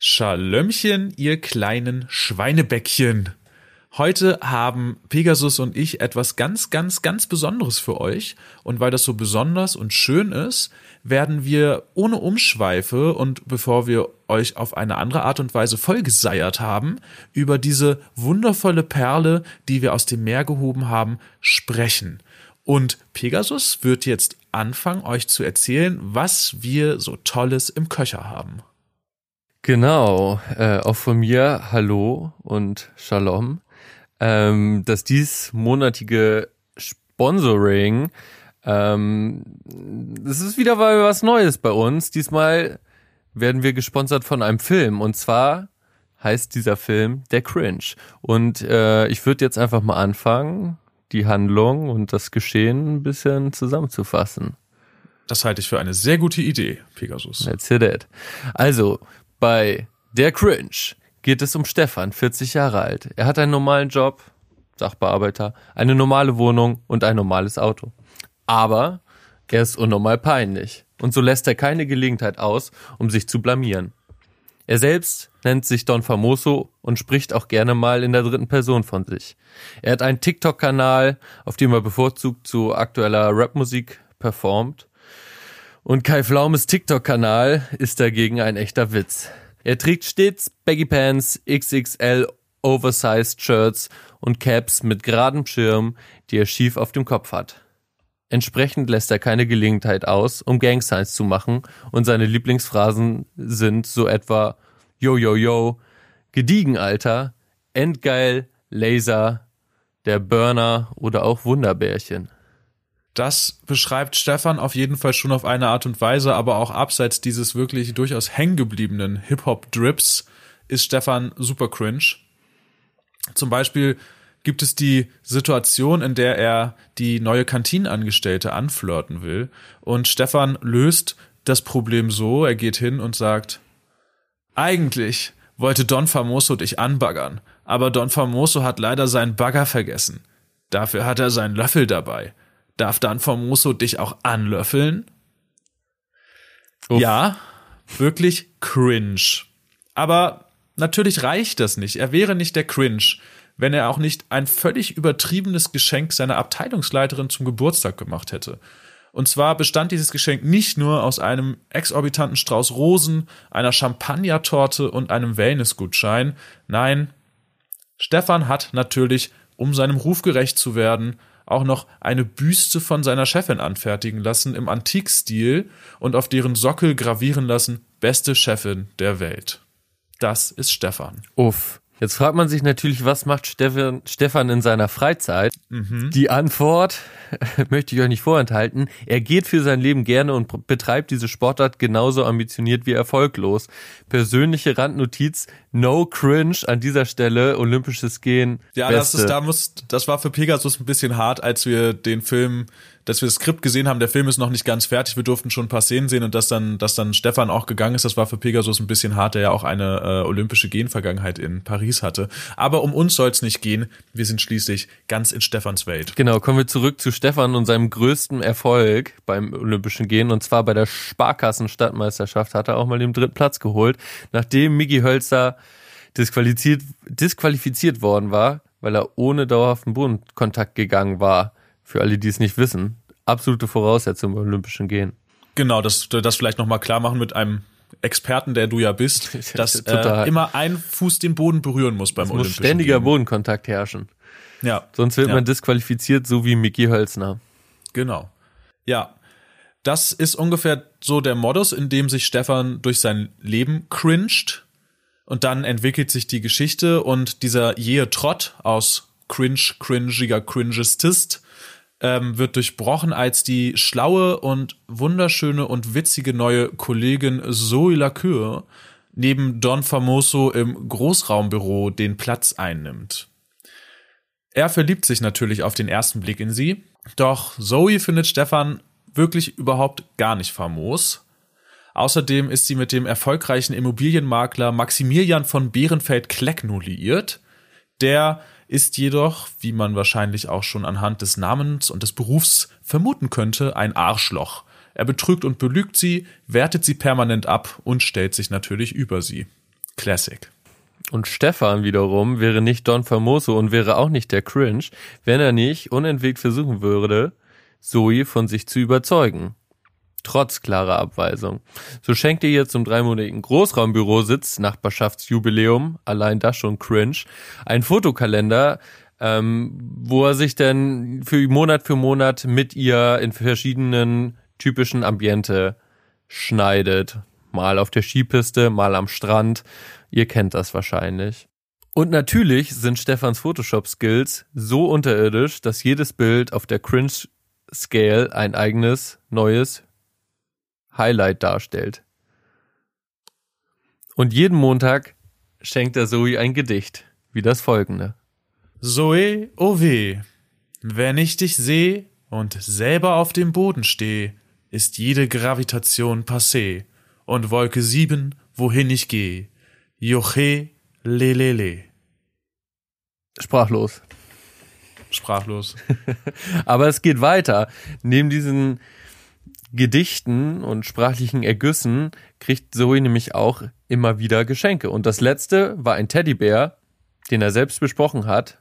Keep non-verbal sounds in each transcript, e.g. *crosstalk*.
Schalömmchen, ihr kleinen Schweinebäckchen. Heute haben Pegasus und ich etwas ganz, ganz, ganz Besonderes für euch. Und weil das so besonders und schön ist, werden wir ohne Umschweife und bevor wir euch auf eine andere Art und Weise vollgeseiert haben, über diese wundervolle Perle, die wir aus dem Meer gehoben haben, sprechen. Und Pegasus wird jetzt anfangen, euch zu erzählen, was wir so Tolles im Köcher haben. Genau, äh, auch von mir Hallo und Shalom. Ähm, das diesmonatige Sponsoring, ähm, das ist wieder mal was Neues bei uns. Diesmal werden wir gesponsert von einem Film und zwar heißt dieser Film Der Cringe. Und äh, ich würde jetzt einfach mal anfangen, die Handlung und das Geschehen ein bisschen zusammenzufassen. Das halte ich für eine sehr gute Idee, Pegasus. Let's hit it. Also, bei Der Cringe geht es um Stefan, 40 Jahre alt. Er hat einen normalen Job, Sachbearbeiter, eine normale Wohnung und ein normales Auto. Aber er ist unnormal peinlich. Und so lässt er keine Gelegenheit aus, um sich zu blamieren. Er selbst nennt sich Don Famoso und spricht auch gerne mal in der dritten Person von sich. Er hat einen TikTok-Kanal, auf dem er bevorzugt zu aktueller Rapmusik performt. Und Kai Flaumes TikTok-Kanal ist dagegen ein echter Witz. Er trägt stets Baggy Pants, XXL Oversized Shirts und Caps mit geradem Schirm, die er schief auf dem Kopf hat. Entsprechend lässt er keine Gelegenheit aus, um Gangsigns zu machen und seine Lieblingsphrasen sind so etwa Yo, yo, yo, gediegen, Alter, endgeil, Laser, der Burner oder auch Wunderbärchen. Das beschreibt Stefan auf jeden Fall schon auf eine Art und Weise, aber auch abseits dieses wirklich durchaus hängengebliebenen Hip-Hop-Drips ist Stefan super cringe. Zum Beispiel gibt es die Situation, in der er die neue Kantinenangestellte anflirten will. Und Stefan löst das Problem so, er geht hin und sagt, eigentlich wollte Don Famoso dich anbaggern, aber Don Famoso hat leider seinen Bagger vergessen. Dafür hat er seinen Löffel dabei. Darf Don Famoso dich auch anlöffeln? Uff. Ja, wirklich cringe. Aber natürlich reicht das nicht. Er wäre nicht der Cringe, wenn er auch nicht ein völlig übertriebenes Geschenk seiner Abteilungsleiterin zum Geburtstag gemacht hätte. Und zwar bestand dieses Geschenk nicht nur aus einem exorbitanten Strauß Rosen, einer Champagnertorte und einem Wellnessgutschein. Nein, Stefan hat natürlich, um seinem Ruf gerecht zu werden, auch noch eine Büste von seiner Chefin anfertigen lassen im Antikstil und auf deren Sockel gravieren lassen, beste Chefin der Welt. Das ist Stefan. Uff. Jetzt fragt man sich natürlich, was macht Stefan, Stefan in seiner Freizeit? Mhm. Die Antwort *laughs* möchte ich euch nicht vorenthalten. Er geht für sein Leben gerne und betreibt diese Sportart genauso ambitioniert wie erfolglos. Persönliche Randnotiz, no cringe an dieser Stelle, olympisches Gehen. Ja, Beste. das ist, da muss, das war für Pegasus ein bisschen hart, als wir den Film dass wir das Skript gesehen haben, der Film ist noch nicht ganz fertig, wir durften schon ein paar Szenen sehen und dass dann, dass dann Stefan auch gegangen ist, das war für Pegasus ein bisschen hart, der ja auch eine äh, olympische Genvergangenheit in Paris hatte. Aber um uns soll es nicht gehen, wir sind schließlich ganz in Stefans Welt. Genau, kommen wir zurück zu Stefan und seinem größten Erfolg beim olympischen Gehen und zwar bei der Sparkassenstadtmeisterschaft hat er auch mal den dritten Platz geholt, nachdem Migi Hölzer disqualifiziert, disqualifiziert worden war, weil er ohne dauerhaften Bodenkontakt gegangen war. Für alle, die es nicht wissen, absolute Voraussetzung beim Olympischen Gehen. Genau, das, das vielleicht nochmal klar machen mit einem Experten, der du ja bist, *laughs* dass äh, immer ein Fuß den Boden berühren muss beim es Olympischen muss ständiger Gehen. Bodenkontakt herrschen. Ja. Sonst wird ja. man disqualifiziert, so wie Mickey Hölzner. Genau. Ja. Das ist ungefähr so der Modus, in dem sich Stefan durch sein Leben cringed. Und dann entwickelt sich die Geschichte und dieser jähe Trott aus cringe, cringiger Cringestist ähm, wird durchbrochen, als die schlaue und wunderschöne und witzige neue Kollegin Zoe Lacour neben Don Famoso im Großraumbüro den Platz einnimmt. Er verliebt sich natürlich auf den ersten Blick in sie, doch Zoe findet Stefan wirklich überhaupt gar nicht famos. Außerdem ist sie mit dem erfolgreichen Immobilienmakler Maximilian von Behrenfeld-Klecknow liiert, der ist jedoch, wie man wahrscheinlich auch schon anhand des Namens und des Berufs vermuten könnte, ein Arschloch. Er betrügt und belügt sie, wertet sie permanent ab und stellt sich natürlich über sie. Classic. Und Stefan wiederum wäre nicht Don Famoso und wäre auch nicht der Cringe, wenn er nicht unentwegt versuchen würde, Zoe von sich zu überzeugen. Trotz klarer Abweisung. So schenkt ihr ihr zum dreimonatigen Großraumbürositz, Nachbarschaftsjubiläum, allein das schon cringe, ein Fotokalender, ähm, wo er sich dann für Monat für Monat mit ihr in verschiedenen typischen Ambiente schneidet. Mal auf der Skipiste, mal am Strand. Ihr kennt das wahrscheinlich. Und natürlich sind Stefans Photoshop-Skills so unterirdisch, dass jedes Bild auf der Cringe-Scale ein eigenes, neues Highlight darstellt. Und jeden Montag schenkt er Zoe ein Gedicht, wie das folgende. Zoe, oh weh, wenn ich dich seh und selber auf dem Boden steh, ist jede Gravitation passé und Wolke sieben, wohin ich geh. Joche, lelele. Sprachlos. Sprachlos. *laughs* Aber es geht weiter. Neben diesen Gedichten und sprachlichen Ergüssen kriegt Zoe nämlich auch immer wieder Geschenke. Und das letzte war ein Teddybär, den er selbst besprochen hat,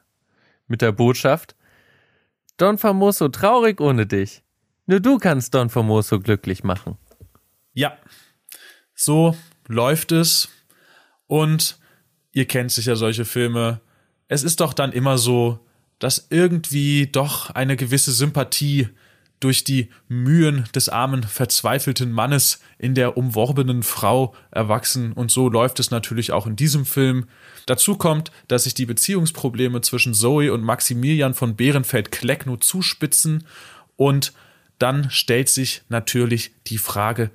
mit der Botschaft, Don Famoso traurig ohne dich. Nur du kannst Don Famoso glücklich machen. Ja, so läuft es. Und ihr kennt sicher solche Filme. Es ist doch dann immer so, dass irgendwie doch eine gewisse Sympathie durch die Mühen des armen, verzweifelten Mannes in der umworbenen Frau erwachsen. Und so läuft es natürlich auch in diesem Film. Dazu kommt, dass sich die Beziehungsprobleme zwischen Zoe und Maximilian von Bärenfeld-Klecknow zuspitzen. Und dann stellt sich natürlich die Frage,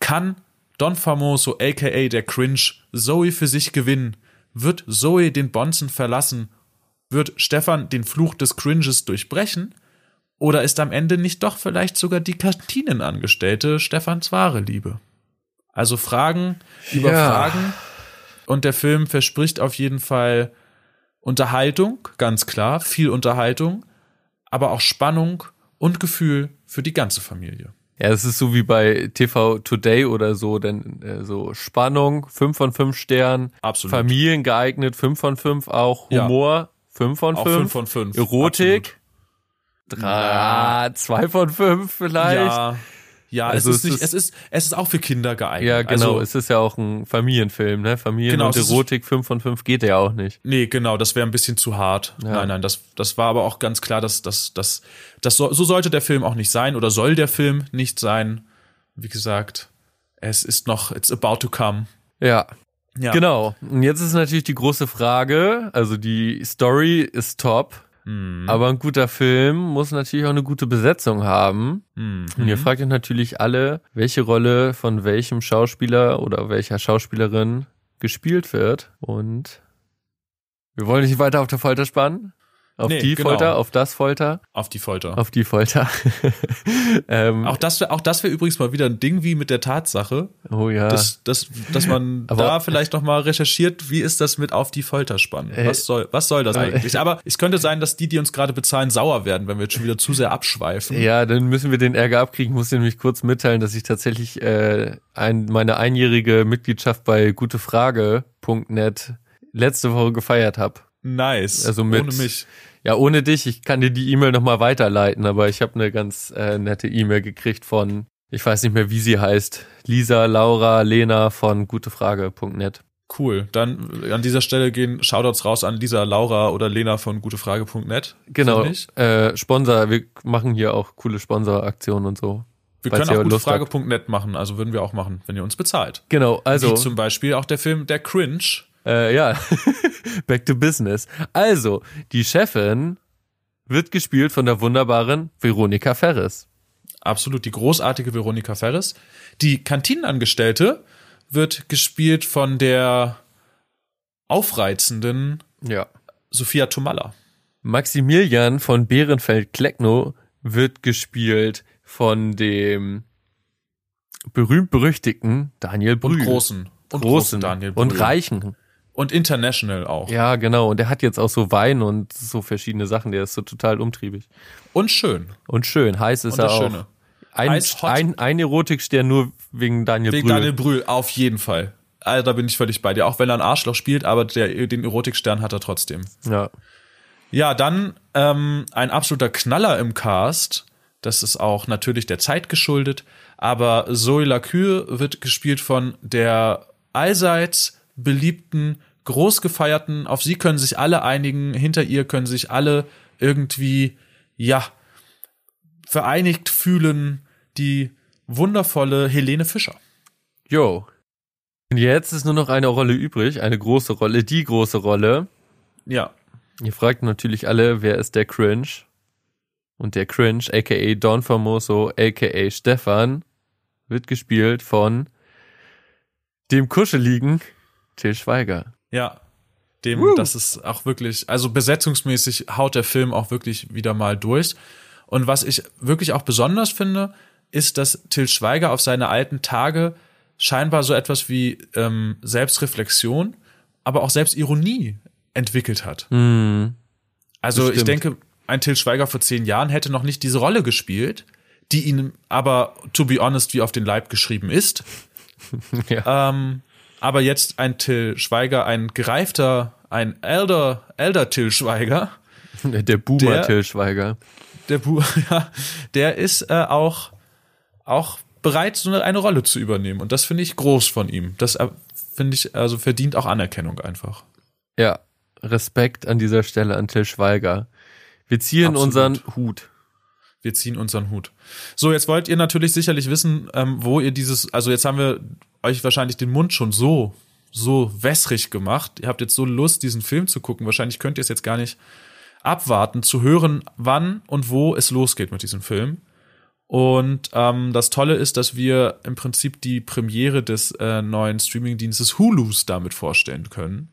kann Don Famoso, aka der Cringe, Zoe für sich gewinnen? Wird Zoe den Bonzen verlassen? Wird Stefan den Fluch des Cringes durchbrechen? Oder ist am Ende nicht doch vielleicht sogar die Kantinenangestellte Stefans wahre Liebe? Also Fragen über Ja. Fragen. Und der Film verspricht auf jeden Fall Unterhaltung, ganz klar, viel Unterhaltung, aber auch Spannung und Gefühl für die ganze Familie. Ja, es ist so wie bei TV Today oder so, denn äh, so Spannung, 5 von 5 Sternen, Absolut. Familien geeignet, 5 von 5 auch, Ja. Humor, 5 von Auch 5, fünf von fünf. Erotik, 2 von 5 vielleicht. Ja, ja Also es ist es nicht, ist- es ist, es ist auch für Kinder geeignet. Ja, genau. Also, es ist ja auch ein Familienfilm, ne? Familien Genau, und es ist- Erotik 5 von 5 geht ja auch nicht. nee, genau, das wäre ein bisschen zu hart. Ja. Nein, nein, das, das war aber auch ganz klar, dass, dass, dass, dass so, so sollte der Film auch nicht sein oder soll der Film nicht sein. Wie gesagt, es ist noch, it's about to come. Ja, Ja. genau. Und jetzt ist natürlich die große Frage, also die Story ist top, Mhm. aber ein guter Film muss natürlich auch eine gute Besetzung haben. Mhm. Und ihr fragt euch natürlich alle, welche Rolle von welchem Schauspieler oder welcher Schauspielerin gespielt wird. Und wir wollen nicht weiter auf der Folter spannen. Auf Nee, die genau. Folter, auf das Folter, Auf die Folter. auf die Folter. *laughs* ähm, Auch das wäre auch das wäre übrigens mal wieder ein Ding wie mit der Tatsache, oh ja. dass, dass, dass man *laughs* Aber- da vielleicht noch mal recherchiert, wie ist das mit auf die Folter spannen? Äh, Was soll was soll das äh, eigentlich? *laughs* Aber es könnte sein, dass die, die uns gerade bezahlen, sauer werden, wenn wir jetzt schon wieder zu sehr abschweifen. Ja, dann müssen wir den Ärger abkriegen. Ich muss dir nämlich kurz mitteilen, dass ich tatsächlich äh, ein, meine einjährige Mitgliedschaft bei gutefrage.net letzte Woche gefeiert habe. Nice. Also mit- ohne mich. Ja, ohne dich, ich kann dir die E-Mail nochmal weiterleiten, aber ich habe eine ganz äh, nette E-Mail gekriegt von, ich weiß nicht mehr, wie sie heißt, Lisa, Laura, Lena von gutefrage.net. Cool. Dann an dieser Stelle gehen Shoutouts raus an Lisa, Laura oder Lena von gutefrage.net. Genau, äh, Sponsor, wir machen hier auch coole Sponsoraktionen und so. Wir können auch gutefrage.net machen, also würden wir auch machen, wenn ihr uns bezahlt. Genau, also Wie zum Beispiel auch der Film Der Cringe. Äh, ja, *laughs* back to business. Also, die Chefin wird gespielt von der wunderbaren Veronika Ferris. Absolut die großartige Veronika Ferris. Die Kantinenangestellte wird gespielt von der aufreizenden Ja. Sophia Tomalla. Maximilian von Bärenfeld-Klecknow wird gespielt von dem berühmt-berüchtigten Daniel Brühl. Und großen. Und großen Daniel und Brühl. reichen. Und international auch. Ja, genau. Und der hat jetzt auch so Wein und so verschiedene Sachen. Der ist so total umtriebig. Und schön. Und schön. Heiß ist Und er auch. Ein, Heiß, ein, ein Erotikstern nur wegen Daniel Wegen Brühl. Daniel Brühl, auf jeden Fall. Also, da bin ich völlig bei dir. Auch wenn er ein Arschloch spielt, aber der, den Erotikstern hat er trotzdem. Ja. Ja, dann ähm, ein absoluter Knaller im Cast. Das ist auch natürlich der Zeit geschuldet. Aber Zoe Lacure wird gespielt von der allseits beliebten, groß gefeierten, auf sie können sich alle einigen, hinter ihr können sich alle irgendwie, ja, vereinigt fühlen, die wundervolle Helene Fischer. Jo. Und jetzt ist nur noch eine Rolle übrig, eine große Rolle, die große Rolle. Ja. Ihr fragt natürlich alle, wer ist der Cringe? Und der Cringe, aka Don Famoso, aka Stefan, wird gespielt von dem Kuscheligen Till Schweiger. Ja. Dem, Woo. das ist auch wirklich, also besetzungsmäßig haut der Film auch wirklich wieder mal durch. Und was ich wirklich auch besonders finde, ist, dass Till Schweiger auf seine alten Tage scheinbar so etwas wie ähm, Selbstreflexion, aber auch Selbstironie entwickelt hat. Hm. Also ich denke, ein Till Schweiger vor zehn Jahren hätte noch nicht diese Rolle gespielt, die ihm aber, to be honest, wie auf den Leib geschrieben ist. *laughs* Ja. Ähm, aber jetzt ein Till Schweiger, ein gereifter, ein elder, elder Till Schweiger, Der Boomer Der- Till Schweiger. der Bu *laughs* ja, der ist äh, auch, auch bereit, so eine, eine Rolle zu übernehmen. Und das finde ich groß von ihm. Das äh, finde ich, also verdient auch Anerkennung einfach. Ja. Respekt an dieser Stelle an Till Schweiger. Wir ziehen Absolut. unseren Hut. Wir ziehen unseren Hut. So, jetzt wollt ihr natürlich sicherlich wissen, ähm, wo ihr dieses, also jetzt haben wir euch wahrscheinlich den Mund schon so, so wässrig gemacht. Ihr habt jetzt so Lust, diesen Film zu gucken. Wahrscheinlich könnt ihr es jetzt gar nicht abwarten, zu hören, wann und wo es losgeht mit diesem Film. Und ähm, das Tolle ist, dass wir im Prinzip die Premiere des äh, neuen Streamingdienstes Hulus damit vorstellen können.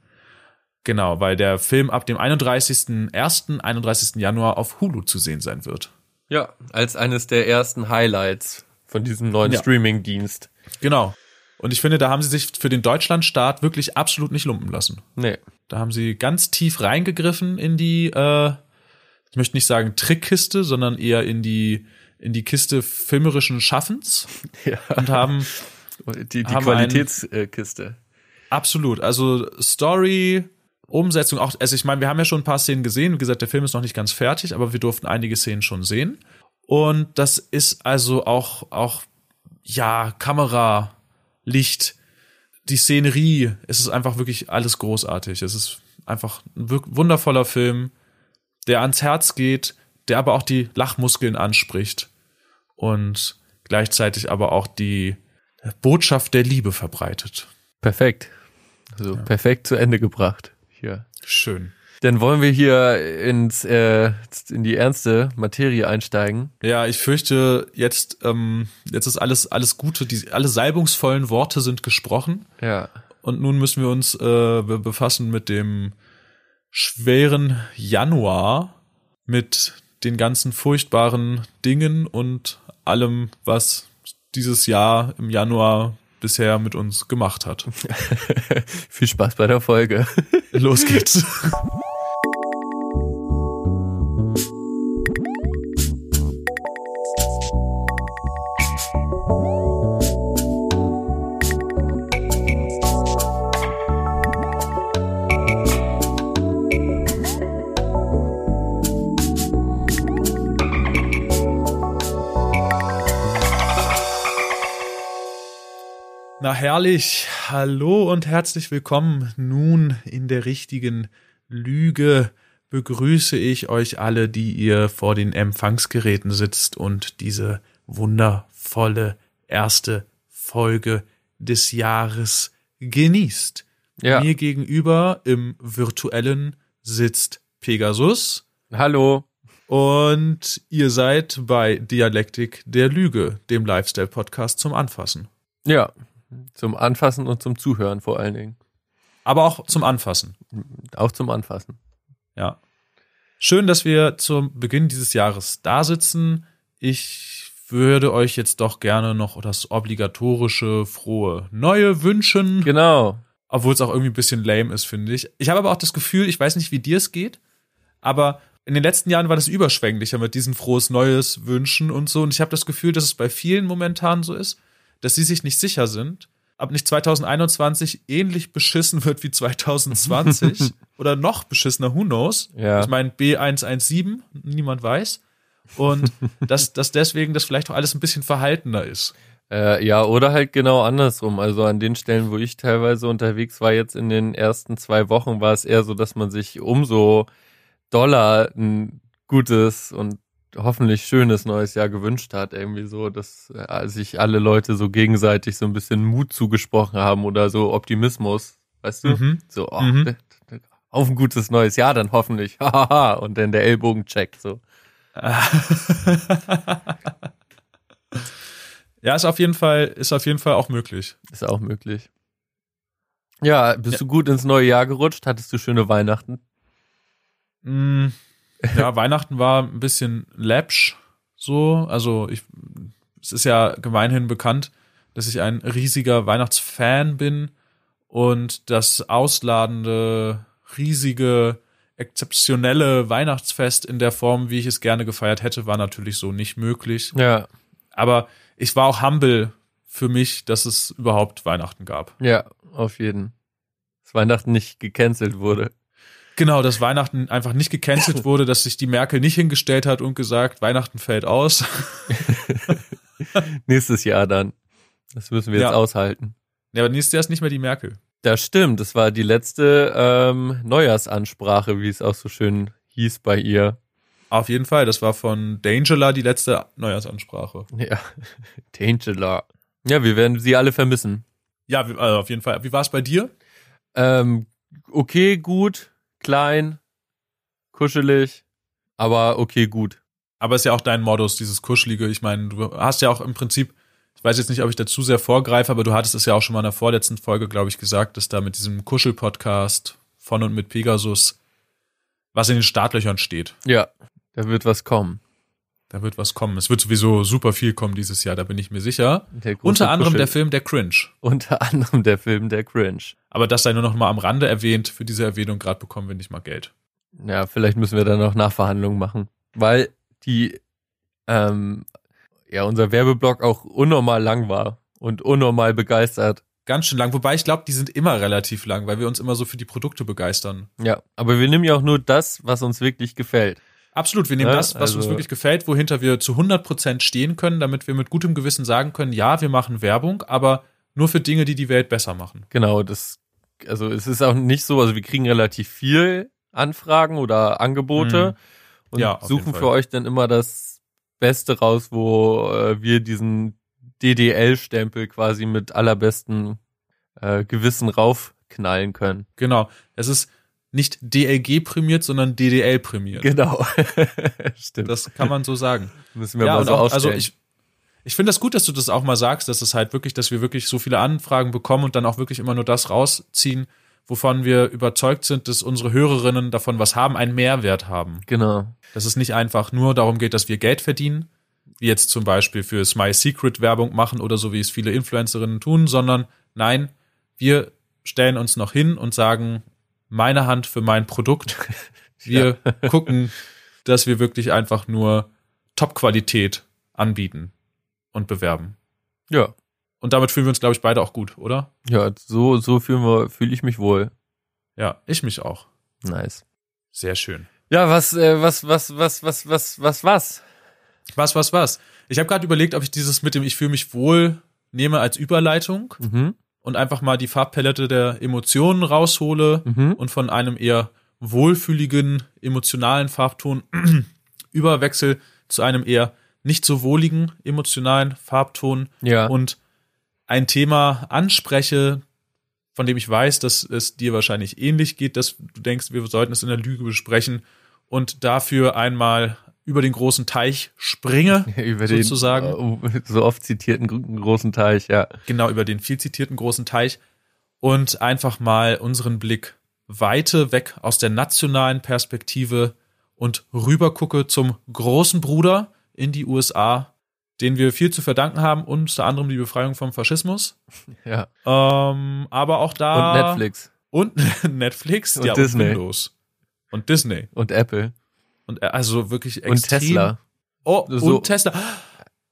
Genau, weil der Film ab dem 31.01., 31. Januar auf Hulu zu sehen sein wird. Ja, als eines der ersten Highlights von diesem neuen Ja. Streaming-Dienst. Genau. Und ich finde, da haben sie sich für den Deutschlandstart wirklich absolut nicht lumpen lassen. Nee. Da haben sie ganz tief reingegriffen in die, äh, ich möchte nicht sagen Trickkiste, sondern eher in die, in die Kiste filmerischen Schaffens *laughs* Ja. und haben Die, die Haben Qualitätskiste. absolut, also Story, Umsetzung auch, also ich meine, wir haben ja schon ein paar Szenen gesehen, wie gesagt, der Film ist noch nicht ganz fertig, aber wir durften einige Szenen schon sehen. Und das ist also auch, auch, ja, Kamera, Licht, die Szenerie, es ist einfach wirklich alles großartig. Es ist einfach ein wundervoller Film, der ans Herz geht, der aber auch die Lachmuskeln anspricht und gleichzeitig aber auch die Botschaft der Liebe verbreitet. Perfekt. Also perfekt zu Ende gebracht. Hier. Schön. Dann wollen wir hier ins, äh, in die ernste Materie einsteigen. Ja, ich fürchte, jetzt, ähm, jetzt ist alles, alles Gute, die, alle salbungsvollen Worte sind gesprochen. Ja. Und nun müssen wir uns äh, be- befassen mit dem schweren Januar, mit den ganzen furchtbaren Dingen und allem, was dieses Jahr im Januar bisher mit uns gemacht hat. *laughs* Viel Spaß bei der Folge. Los geht's. *laughs* Na herrlich. Hallo und herzlich willkommen. Nun in der richtigen Lüge begrüße ich euch alle, die ihr vor den Empfangsgeräten sitzt und diese wundervolle erste Folge des Jahres genießt. Ja. Mir gegenüber im virtuellen sitzt Pegasus Hallo. und ihr seid bei Dialektik der Lüge, dem Lifestyle-Podcast zum Anfassen. Ja. Zum Anfassen und zum Zuhören vor allen Dingen. Aber auch zum Anfassen. Auch zum Anfassen. Ja. Schön, dass wir zum Beginn dieses Jahres da sitzen. Ich würde euch jetzt doch gerne noch das obligatorische frohe Neue wünschen, Genau. obwohl es auch irgendwie ein bisschen lame ist, finde ich. Ich habe aber auch das Gefühl, ich weiß nicht, wie dir es geht, aber in den letzten Jahren war das überschwänglicher mit diesen frohes Neues wünschen und so. Und ich habe das Gefühl, dass es bei vielen momentan so ist, dass sie sich nicht sicher sind, ob nicht 2021 ähnlich beschissen wird wie 2020 *laughs* oder noch beschissener, who knows? Ja. Ich meine B117, niemand weiß. Und *laughs* dass, dass deswegen das vielleicht auch alles ein bisschen verhaltener ist. Äh, ja, oder halt genau andersrum. Also an den Stellen, wo ich teilweise unterwegs war, jetzt in den ersten zwei Wochen, war es eher so, dass man sich umso doller ein gutes und hoffentlich schönes neues Jahr gewünscht hat. Irgendwie so, dass äh, sich alle Leute so gegenseitig so ein bisschen Mut zugesprochen haben oder so Optimismus, weißt du? Mhm. So, oh, Mhm. auf ein gutes neues Jahr dann hoffentlich. *laughs* Und dann der Ellbogencheck so. *laughs* ja, ist auf jeden Fall, ist auf jeden Fall auch möglich. Ist auch möglich. Ja, bist Ja. du gut ins neue Jahr gerutscht? Hattest du schöne Weihnachten? Mm, *laughs* Ja, Weihnachten war ein bisschen läppsch, so. Also ich, es ist ja gemeinhin bekannt, dass ich ein riesiger Weihnachtsfan bin und das ausladende, riesige, exzeptionelle Weihnachtsfest in der Form, wie ich es gerne gefeiert hätte, war natürlich so nicht möglich. Ja, Aber ich war auch humble für mich, dass es überhaupt Weihnachten gab. ja, auf jeden. Dass Weihnachten nicht gecancelt wurde. Genau, dass Weihnachten einfach nicht gecancelt *laughs* wurde, dass sich die Merkel nicht hingestellt hat und gesagt, Weihnachten fällt aus. *laughs* Nächstes Jahr dann. Das müssen wir jetzt Ja. aushalten. Ja, aber nächstes Jahr ist nicht mehr die Merkel. Das stimmt, das war die letzte ähm, Neujahrsansprache, wie es auch so schön hieß bei ihr. Auf jeden Fall, das war von Dangela die letzte Neujahrsansprache. Ja, *laughs* Angela. Ja, wir werden sie alle vermissen. Ja, also auf jeden Fall. Wie war es bei dir? Ähm, okay, gut, klein, kuschelig, aber okay, gut. Aber ist ja auch dein Modus, dieses Kuschelige. Ich meine, du hast ja auch im Prinzip, ich weiß jetzt nicht, ob ich da zu sehr vorgreife, aber du hattest es ja auch schon mal in der vorletzten Folge, glaube ich, gesagt, dass da mit diesem Kuschel-Podcast von und mit Pegasus was in den Startlöchern steht. Ja, da wird was kommen. Da wird was kommen. Es wird sowieso super viel kommen dieses Jahr, da bin ich mir sicher. Unter anderem Kuschel- der Film Der Cringe. Unter anderem der Film Der Cringe. Aber das sei nur noch mal am Rande erwähnt. Für diese Erwähnung gerade bekommen wir nicht mal Geld. Ja, vielleicht müssen wir da noch Nachverhandlungen machen, weil die, ähm, ja, unser Werbeblock auch unnormal lang war und unnormal begeistert. Ganz schön lang. Wobei ich glaube, die sind immer relativ lang, weil wir uns immer so für die Produkte begeistern. Ja, aber wir nehmen ja auch nur das, was uns wirklich gefällt. Absolut, wir nehmen Ja, das, was uns also- wirklich gefällt, wohinter wir zu 100% stehen können, damit wir mit gutem Gewissen sagen können, ja, wir machen Werbung, aber nur für Dinge, die die Welt besser machen. Genau, das, also es ist auch nicht so, also wir kriegen relativ viel Anfragen oder Angebote Mhm. und Ja, suchen für euch dann immer das Beste raus, wo äh, wir diesen DDL-Stempel quasi mit allerbesten äh, Gewissen raufknallen können. Genau. Es ist nicht DLG prämiert, sondern DDL prämiert. Genau. *laughs* Stimmt. Das kann man so sagen. müssen wir ja, mal so auch, also ich, ich finde das gut, dass du das auch mal sagst, dass es halt wirklich, dass wir wirklich so viele Anfragen bekommen und dann auch wirklich immer nur das rausziehen, wovon wir überzeugt sind, dass unsere Hörerinnen davon was haben, einen Mehrwert haben. genau. Dass es nicht einfach nur darum geht, dass wir Geld verdienen, wie jetzt zum Beispiel für My Secret Werbung machen oder so, wie es viele Influencerinnen tun, sondern nein, wir stellen uns noch hin und sagen, meine Hand für mein Produkt. *laughs* Wir gucken, dass wir wirklich einfach nur Top-Qualität anbieten und bewerben. Ja. Und damit fühlen wir uns, glaube ich, beide auch gut, oder? Ja, so, so fühlen wir, fühle ich mich wohl. Ja, ich mich auch. Nice. Sehr schön. Ja, was, äh, was, was, was, was, was, was, was? Was, was, was? Ich habe gerade überlegt, ob ich dieses mit dem Ich fühle mich wohl nehme als Überleitung Mhm. Und einfach mal die Farbpalette der Emotionen raushole Mhm. und von einem eher wohlfühligen, emotionalen Farbton *clears throat* überwechsel zu einem eher nicht so wohligen, emotionalen Farbton Ja. und ein Thema anspreche, von dem ich weiß, dass es dir wahrscheinlich ähnlich geht, dass du denkst, wir sollten es in der Lüge besprechen und dafür einmal über den großen Teich springe, *laughs* über sozusagen. den äh, so oft zitierten gro- großen Teich, ja. genau über den viel zitierten großen Teich und einfach mal unseren Blick weite weg aus der nationalen Perspektive und rüber gucke zum großen Bruder in die USA, den wir viel zu verdanken haben, unter anderem die Befreiung vom Faschismus, *laughs* Ja. ähm, aber auch da Und Netflix und *laughs* Netflix, Und ja Disney. und Windows und Disney und Apple und äh, also wirklich extrem und Tesla. Oh, So- und Tesla.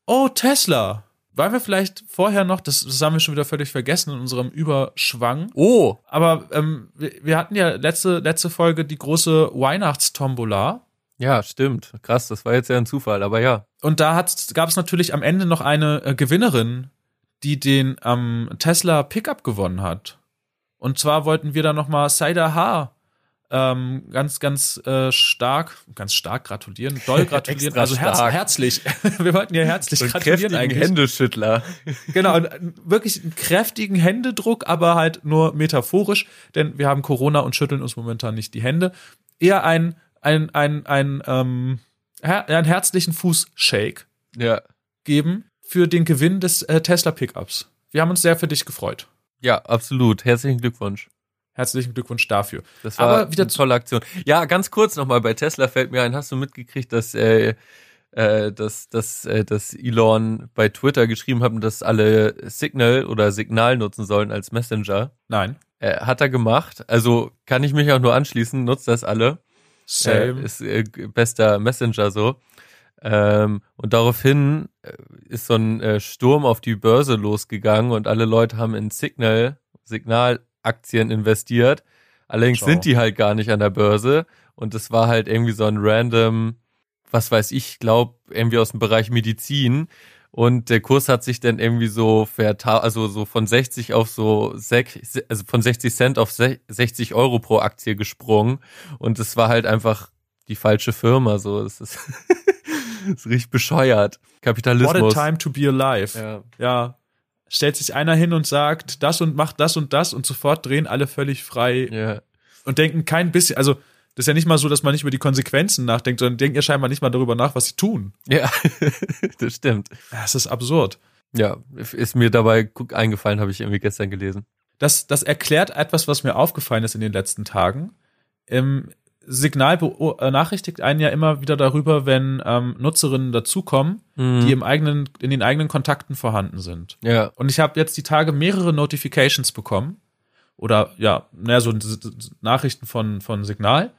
Oh, Tesla. Wollen wir vielleicht vorher noch, das, das haben wir schon wieder völlig vergessen in unserem Überschwang. Oh, Aber ähm, wir, wir hatten ja letzte, letzte Folge die große Weihnachtstombola. ja, stimmt. Krass, das war jetzt ja ein Zufall, aber ja. Und da gab es natürlich am Ende noch eine äh, Gewinnerin, die den ähm, Tesla Pickup gewonnen hat. Und zwar wollten wir da nochmal Saida H. Ähm, ganz, ganz äh, stark, ganz stark gratulieren, doll *laughs* gratulieren, also herz, herzlich. *laughs* wir wollten ihr herzlich So gratulieren kräftigen eigentlich. Händeschüttler. Genau, und wirklich einen kräftigen Händedruck, aber halt nur metaphorisch, denn wir haben Corona und schütteln uns momentan nicht die Hände. Eher ein, ein, ein, ein, ähm, her einen herzlichen Fußshake Ja. geben für den Gewinn des äh, Tesla Pickups. Wir haben uns sehr für dich gefreut. Ja, absolut. Herzlichen Glückwunsch. Herzlichen Glückwunsch dafür. Das war Aber wieder eine tolle Aktion. Ja, ganz kurz nochmal bei Tesla fällt mir ein, hast du mitgekriegt, dass, äh, äh, dass, dass, äh, dass Elon bei Twitter geschrieben hat, dass alle Signal oder Signal nutzen sollen als Messenger? Nein. Äh, hat er gemacht. Also kann ich mich auch nur anschließen, nutzt das alle. Same. Äh, ist bester Messenger so. Ähm, und daraufhin ist so ein Sturm auf die Börse losgegangen und alle Leute haben in Signal, Signalaktien investiert. Allerdings Ciao. sind die halt gar nicht an der Börse. Und es war halt irgendwie so ein random, was weiß ich, glaub, irgendwie aus dem Bereich Medizin. Und der Kurs hat sich dann irgendwie so also so von 60 auf so sech, also von 60 Cent auf sech- 60 Euro pro Aktie gesprungen. Und es war halt einfach die falsche Firma. So, es ist, *laughs* es richtig bescheuert. What a Kapitalismus. time to be alive. Ja. ja. Stellt sich einer hin und sagt, das und macht das und das und sofort drehen alle völlig frei ja. und denken kein bisschen, also das ist ja nicht mal so, dass man nicht über die Konsequenzen nachdenkt, sondern denken ja scheinbar nicht mal darüber nach, was sie tun. Ja, *laughs* das stimmt. Das ist absurd. Ja, ist mir dabei eingefallen, habe ich irgendwie gestern gelesen. Das, das erklärt etwas, was mir aufgefallen ist in den letzten Tagen. Signal benachrichtigt einen ja immer wieder darüber, wenn ähm, Nutzerinnen dazukommen, Mhm. die im eigenen, in den eigenen Kontakten vorhanden sind. Ja, Und ich habe jetzt die Tage mehrere Notifications bekommen oder ja, naja, so Nachrichten von, von Signal,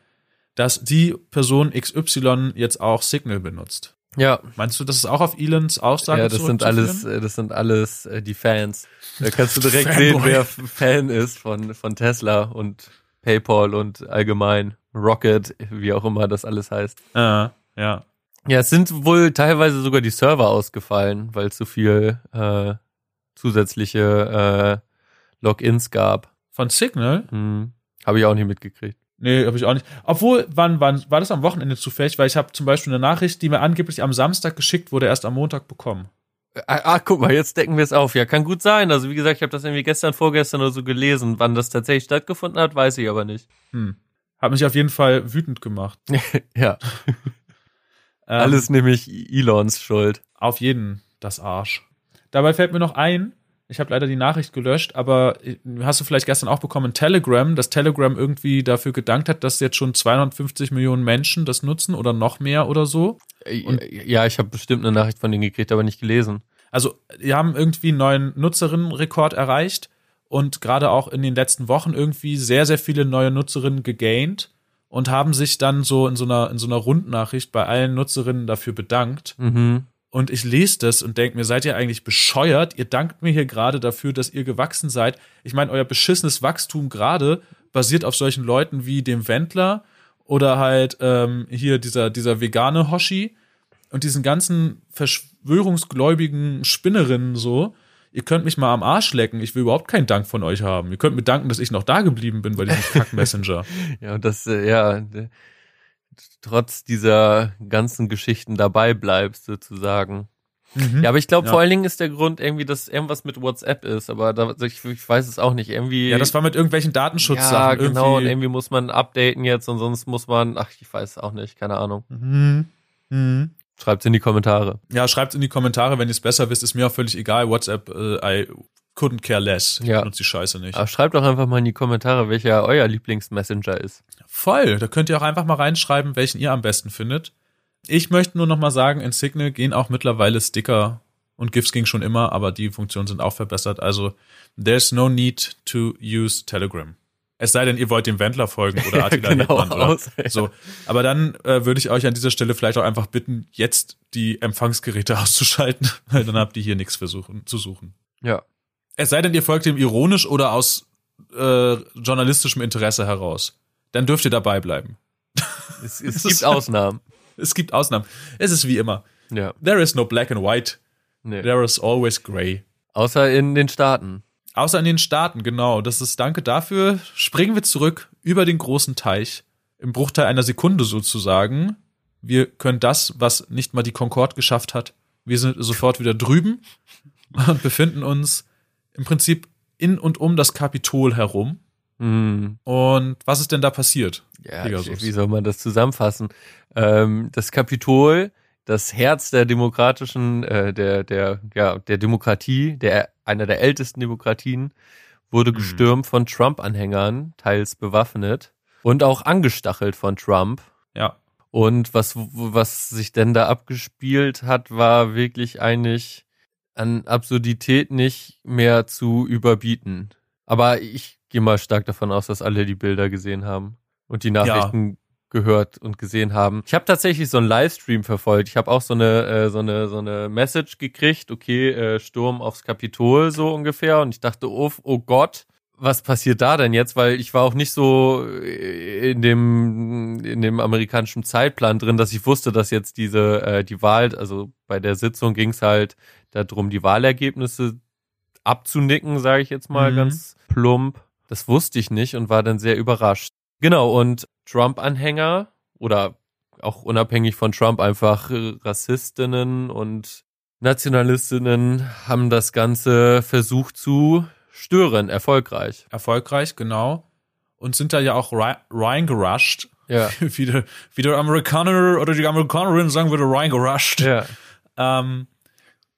dass die Person XY jetzt auch Signal benutzt. ja, Meinst du, das ist auch auf Elons Aussage ja, das sind alles, äh, das sind alles äh, die Fans. Da kannst du *laughs* direkt sehen, wer Fan ist von, von Tesla und PayPal und allgemein Rocket, wie auch immer das alles heißt. Äh, ja. Ja, es sind wohl teilweise sogar die Server ausgefallen, weil es zu viel äh, zusätzliche äh, Logins gab. Von Signal? Hm. Habe ich auch nicht mitgekriegt. Nee, habe ich auch nicht. Obwohl, wann, wann war das am Wochenende zufällig? Weil ich habe zum Beispiel eine Nachricht, die mir angeblich am Samstag geschickt wurde, erst am Montag bekommen. Ah, ah, guck mal, jetzt decken wir es auf. Ja, kann gut sein. Also wie gesagt, ich habe das irgendwie gestern, vorgestern oder so gelesen. Wann das tatsächlich stattgefunden hat, weiß ich aber nicht. Hm. Hat mich auf jeden Fall wütend gemacht. *laughs* ja, Ähm, alles nämlich Elons Schuld. Auf jeden das Arsch. Dabei fällt mir noch ein, ich habe leider die Nachricht gelöscht, aber äh, hast du vielleicht gestern auch bekommen, Telegram, dass Telegram irgendwie dafür gedankt hat, dass jetzt schon 250 Millionen Menschen das nutzen oder noch mehr oder so. Und ja, ich habe bestimmt eine Nachricht von denen gekriegt, aber nicht gelesen. Also, die haben irgendwie einen neuen Nutzerinnenrekord erreicht und gerade auch in den letzten Wochen irgendwie sehr, sehr viele neue Nutzerinnen gegaint und haben sich dann so in so einer, in so einer Rundnachricht bei allen Nutzerinnen dafür bedankt. Mhm. Und ich lese das und denke mir, seid ihr eigentlich bescheuert? Ihr dankt mir hier gerade dafür, dass ihr gewachsen seid. Ich meine, euer beschissenes Wachstum gerade basiert auf solchen Leuten wie dem Wendler oder halt ähm, hier dieser, dieser vegane Hoshi und diesen ganzen verschwörungsgläubigen Spinnerinnen so. Ihr könnt mich mal am Arsch lecken. Ich will überhaupt keinen Dank von euch haben. Ihr könnt mir danken, dass ich noch da geblieben bin bei diesem *laughs* Kack-Messenger. Ja, und das, äh, ja, trotz dieser ganzen Geschichten dabei bleibst, sozusagen. Ja, aber ich glaube, Ja. vor allen Dingen ist der Grund irgendwie, dass irgendwas mit WhatsApp ist, aber da, ich, ich weiß es auch nicht. Irgendwie. ja, das war mit irgendwelchen Datenschutzsachen. Ja, genau, und irgendwie. irgendwie muss man updaten jetzt und sonst muss man, ach, ich weiß es auch nicht, keine Ahnung. Mhm. Mhm. Schreibt's in die Kommentare. Ja, schreibt in die Kommentare, wenn ihr es besser wisst. Ist mir auch völlig egal. WhatsApp, äh, I couldn't care less. Ich Ja. benutze die Scheiße nicht. Aber schreibt doch einfach mal in die Kommentare, welcher euer Lieblingsmessenger ist. Voll. Da könnt ihr auch einfach mal reinschreiben, welchen ihr am besten findet. Ich möchte nur noch mal sagen, in Signal gehen auch mittlerweile Sticker und GIFs ging schon immer, aber die Funktionen sind auch verbessert. Also, there's no need to use Telegram. Es sei denn, ihr wollt dem Wendler folgen oder *laughs* Attila genau, Hildmann oder aus- so. Aber dann äh, würde ich euch an dieser Stelle vielleicht auch einfach bitten, jetzt die Empfangsgeräte *laughs* auszuschalten, weil dann habt ihr hier nichts versuchen, zu suchen. Ja. Es sei denn, ihr folgt dem ironisch oder aus äh, journalistischem Interesse heraus. Dann dürft ihr dabei bleiben. *laughs* Es, es Das gibt ist- Ausnahmen. Es gibt Ausnahmen. Es ist wie immer. Ja. There is no black and white. Nee. There is always gray. Außer in den Staaten. Außer in den Staaten, genau. Das ist danke dafür. Springen wir zurück über den großen Teich. Im Bruchteil einer Sekunde sozusagen. Wir können das, was nicht mal die Concorde geschafft hat. Wir sind sofort wieder drüben und befinden uns im Prinzip in und um das Kapitol herum. Hm. Und was ist denn da passiert? Ja, Pegasus. wie soll man das zusammenfassen? Ähm, das Kapitol, das Herz der demokratischen, äh, der, der, ja, der Demokratie, der, einer der ältesten Demokratien, wurde Mhm. gestürmt von Trump-Anhängern, teils bewaffnet und auch angestachelt von Trump. Ja. Und was, was sich denn da abgespielt hat, war wirklich eigentlich an Absurdität nicht mehr zu überbieten. Aber ich gehe mal stark davon aus, dass alle die Bilder gesehen haben und die Nachrichten gehört und gesehen haben. Ich habe tatsächlich so einen Livestream verfolgt. Ich habe auch so eine äh, so eine so eine Message gekriegt. Okay, äh, Sturm aufs Kapitol so ungefähr. Und ich dachte, oh, oh Gott, was passiert da denn jetzt? Weil ich war auch nicht so äh, in dem in dem amerikanischen Zeitplan drin, dass ich wusste, dass jetzt diese äh, die Wahl, also bei der Sitzung ging es halt darum, die Wahlergebnisse abzunicken, sage ich jetzt mal Mhm. ganz plump. Das wusste ich nicht und war dann sehr überrascht. Genau, und Trump-Anhänger oder auch unabhängig von Trump einfach Rassistinnen und Nationalistinnen haben das Ganze versucht zu stören, erfolgreich. Erfolgreich, genau. Und sind da ja auch rei- reingerusht. Ja. *laughs* Wie der, wie der Amerikaner oder die Amerikanerin sagen würde, reingerusht. Ja. ähm,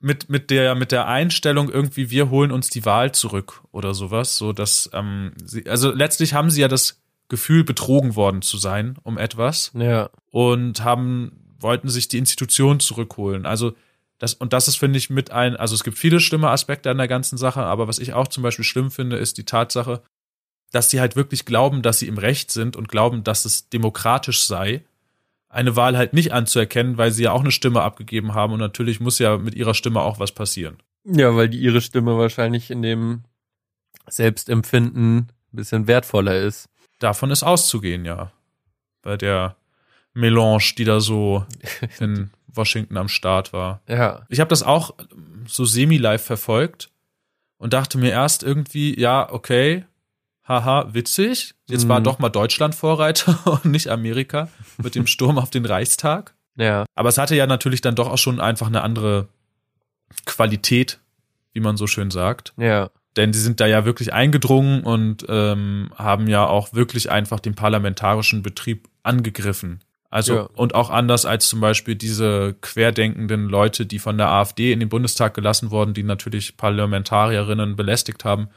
mit, mit, der, mit der Einstellung irgendwie, wir holen uns die Wahl zurück oder sowas, so dass ähm, sie, also letztlich haben sie ja das Gefühl, betrogen worden zu sein um etwas Ja. und haben, wollten sich die Institution zurückholen. Also das, und das ist, finde ich, mit ein, also es gibt viele schlimme Aspekte an der ganzen Sache, aber was ich auch zum Beispiel schlimm finde, ist die Tatsache, dass sie halt wirklich glauben, dass sie im Recht sind und glauben, dass es demokratisch sei, eine Wahl halt nicht anzuerkennen, weil sie ja auch eine Stimme abgegeben haben und natürlich muss ja mit ihrer Stimme auch was passieren. Ja, weil die ihre Stimme wahrscheinlich in dem Selbstempfinden ein bisschen wertvoller ist. Davon ist auszugehen, ja. Bei der Melange, die da so *laughs* in Washington am Start war. Ja. Ich habe das auch so semi-live verfolgt und dachte mir erst irgendwie, ja, okay, haha, witzig. Jetzt war Mhm. doch mal Deutschland Vorreiter *laughs* und nicht Amerika mit dem Sturm auf den Reichstag. Ja. Aber es hatte ja natürlich dann doch auch schon einfach eine andere Qualität, wie man so schön sagt. Ja. Denn sie sind da ja wirklich eingedrungen und ähm, haben ja auch wirklich einfach den parlamentarischen Betrieb angegriffen. Also, Ja. und auch anders als zum Beispiel diese querdenkenden Leute, die von der AfD in den Bundestag gelassen wurden, die natürlich Parlamentarierinnen belästigt haben,